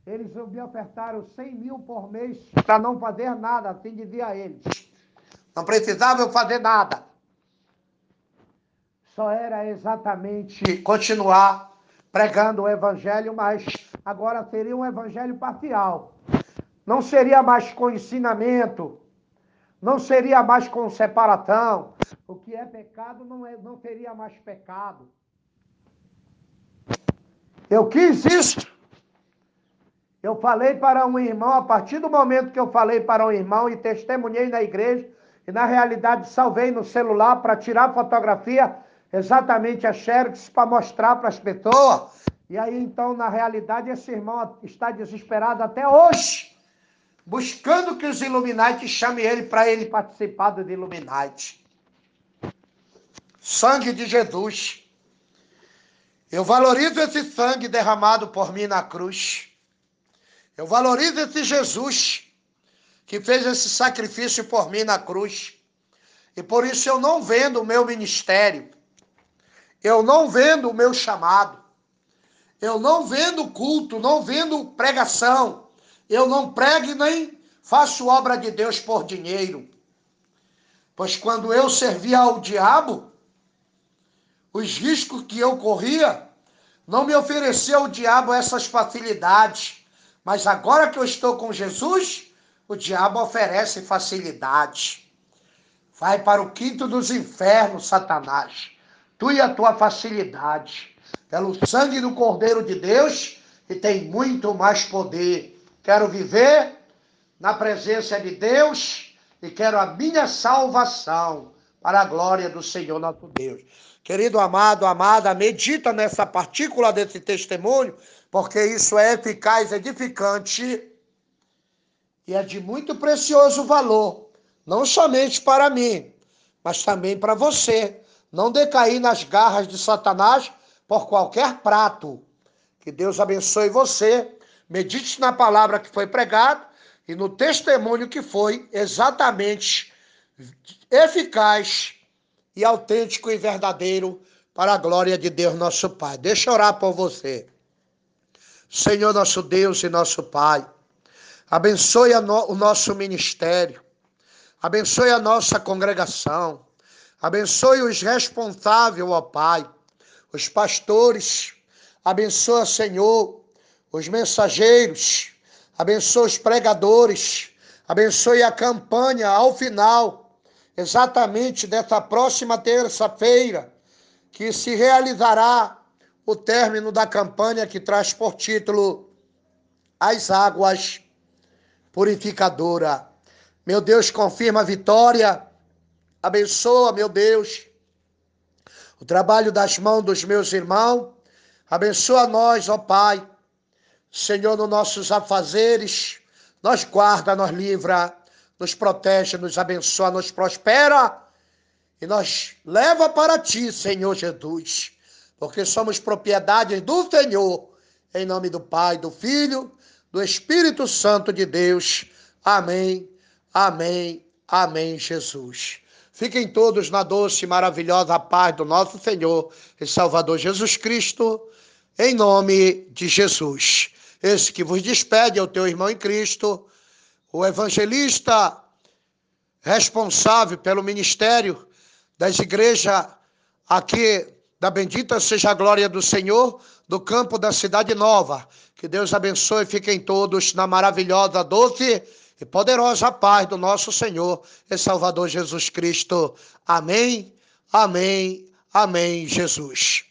eles me ofertaram 100 mil por mês para não fazer nada, assim dizia a eles. Não precisava eu fazer nada. Só era exatamente continuar pregando o evangelho, mas agora seria um evangelho parcial. Não seria mais com ensinamento, não seria mais com separação. O que é pecado não, é, não seria mais pecado. Eu quis isso eu falei para um irmão, a partir do momento que eu falei para um irmão e testemunhei na igreja, e na realidade salvei no celular para tirar fotografia, exatamente a Xerox, para mostrar para as pessoas. E aí então, na realidade, esse irmão está desesperado até hoje, buscando que os Illuminati chamem ele para ele participar do Illuminati. Sangue de Jesus. Eu valorizo esse sangue derramado por mim na cruz. Eu valorizo esse Jesus que fez esse sacrifício por mim na cruz. E por isso eu não vendo o meu ministério. Eu não vendo o meu chamado. Eu não vendo culto, não vendo pregação. Eu não prego nem faço obra de Deus por dinheiro. Pois quando eu servia ao diabo, os riscos que eu corria, não me oferecia o diabo essas facilidades. Mas agora que eu estou com Jesus, o diabo oferece facilidade. Vai para o quinto dos infernos, Satanás. Tu e a tua facilidade. Pelo sangue do Cordeiro de Deus, que tem muito mais poder. Quero viver na presença de Deus e quero a minha salvação para a glória do Senhor nosso Deus. Querido amado, amada, medita nessa partícula desse testemunho porque isso é eficaz, edificante e é de muito precioso valor, não somente para mim, mas também para você. Não decair nas garras de Satanás por qualquer prato. Que Deus abençoe você. Medite na palavra que foi pregada e no testemunho que foi exatamente eficaz e autêntico e verdadeiro para a glória de Deus nosso Pai. Deixa eu orar por você. Senhor nosso Deus e nosso Pai, abençoe no, o nosso ministério, abençoe a nossa congregação, abençoe os responsáveis, ó Pai, os pastores, abençoa, Senhor, os mensageiros, abençoe os pregadores, abençoe a campanha ao final, exatamente dessa próxima terça-feira, que se realizará o término da campanha que traz por título As Águas Purificadora. Meu Deus, confirma a vitória, abençoa, meu Deus, o trabalho das mãos dos meus irmãos, abençoa nós, ó Pai, Senhor, nos nossos afazeres, nos guarda, nos livra, nos protege, nos abençoa, nos prospera. E nos leva para ti, Senhor Jesus porque somos propriedades do Senhor, em nome do Pai, do Filho, do Espírito Santo de Deus. Amém, amém, amém, Jesus. Fiquem todos na doce e maravilhosa paz do nosso Senhor e Salvador Jesus Cristo, em nome de Jesus. Esse que vos despede é o teu irmão em Cristo, o evangelista responsável pelo ministério das igrejas aqui da bendita seja a glória do Senhor, do campo da cidade nova. Que Deus abençoe e fiquem todos na maravilhosa, doce e poderosa paz do nosso Senhor e Salvador Jesus Cristo. Amém, amém, amém, Jesus.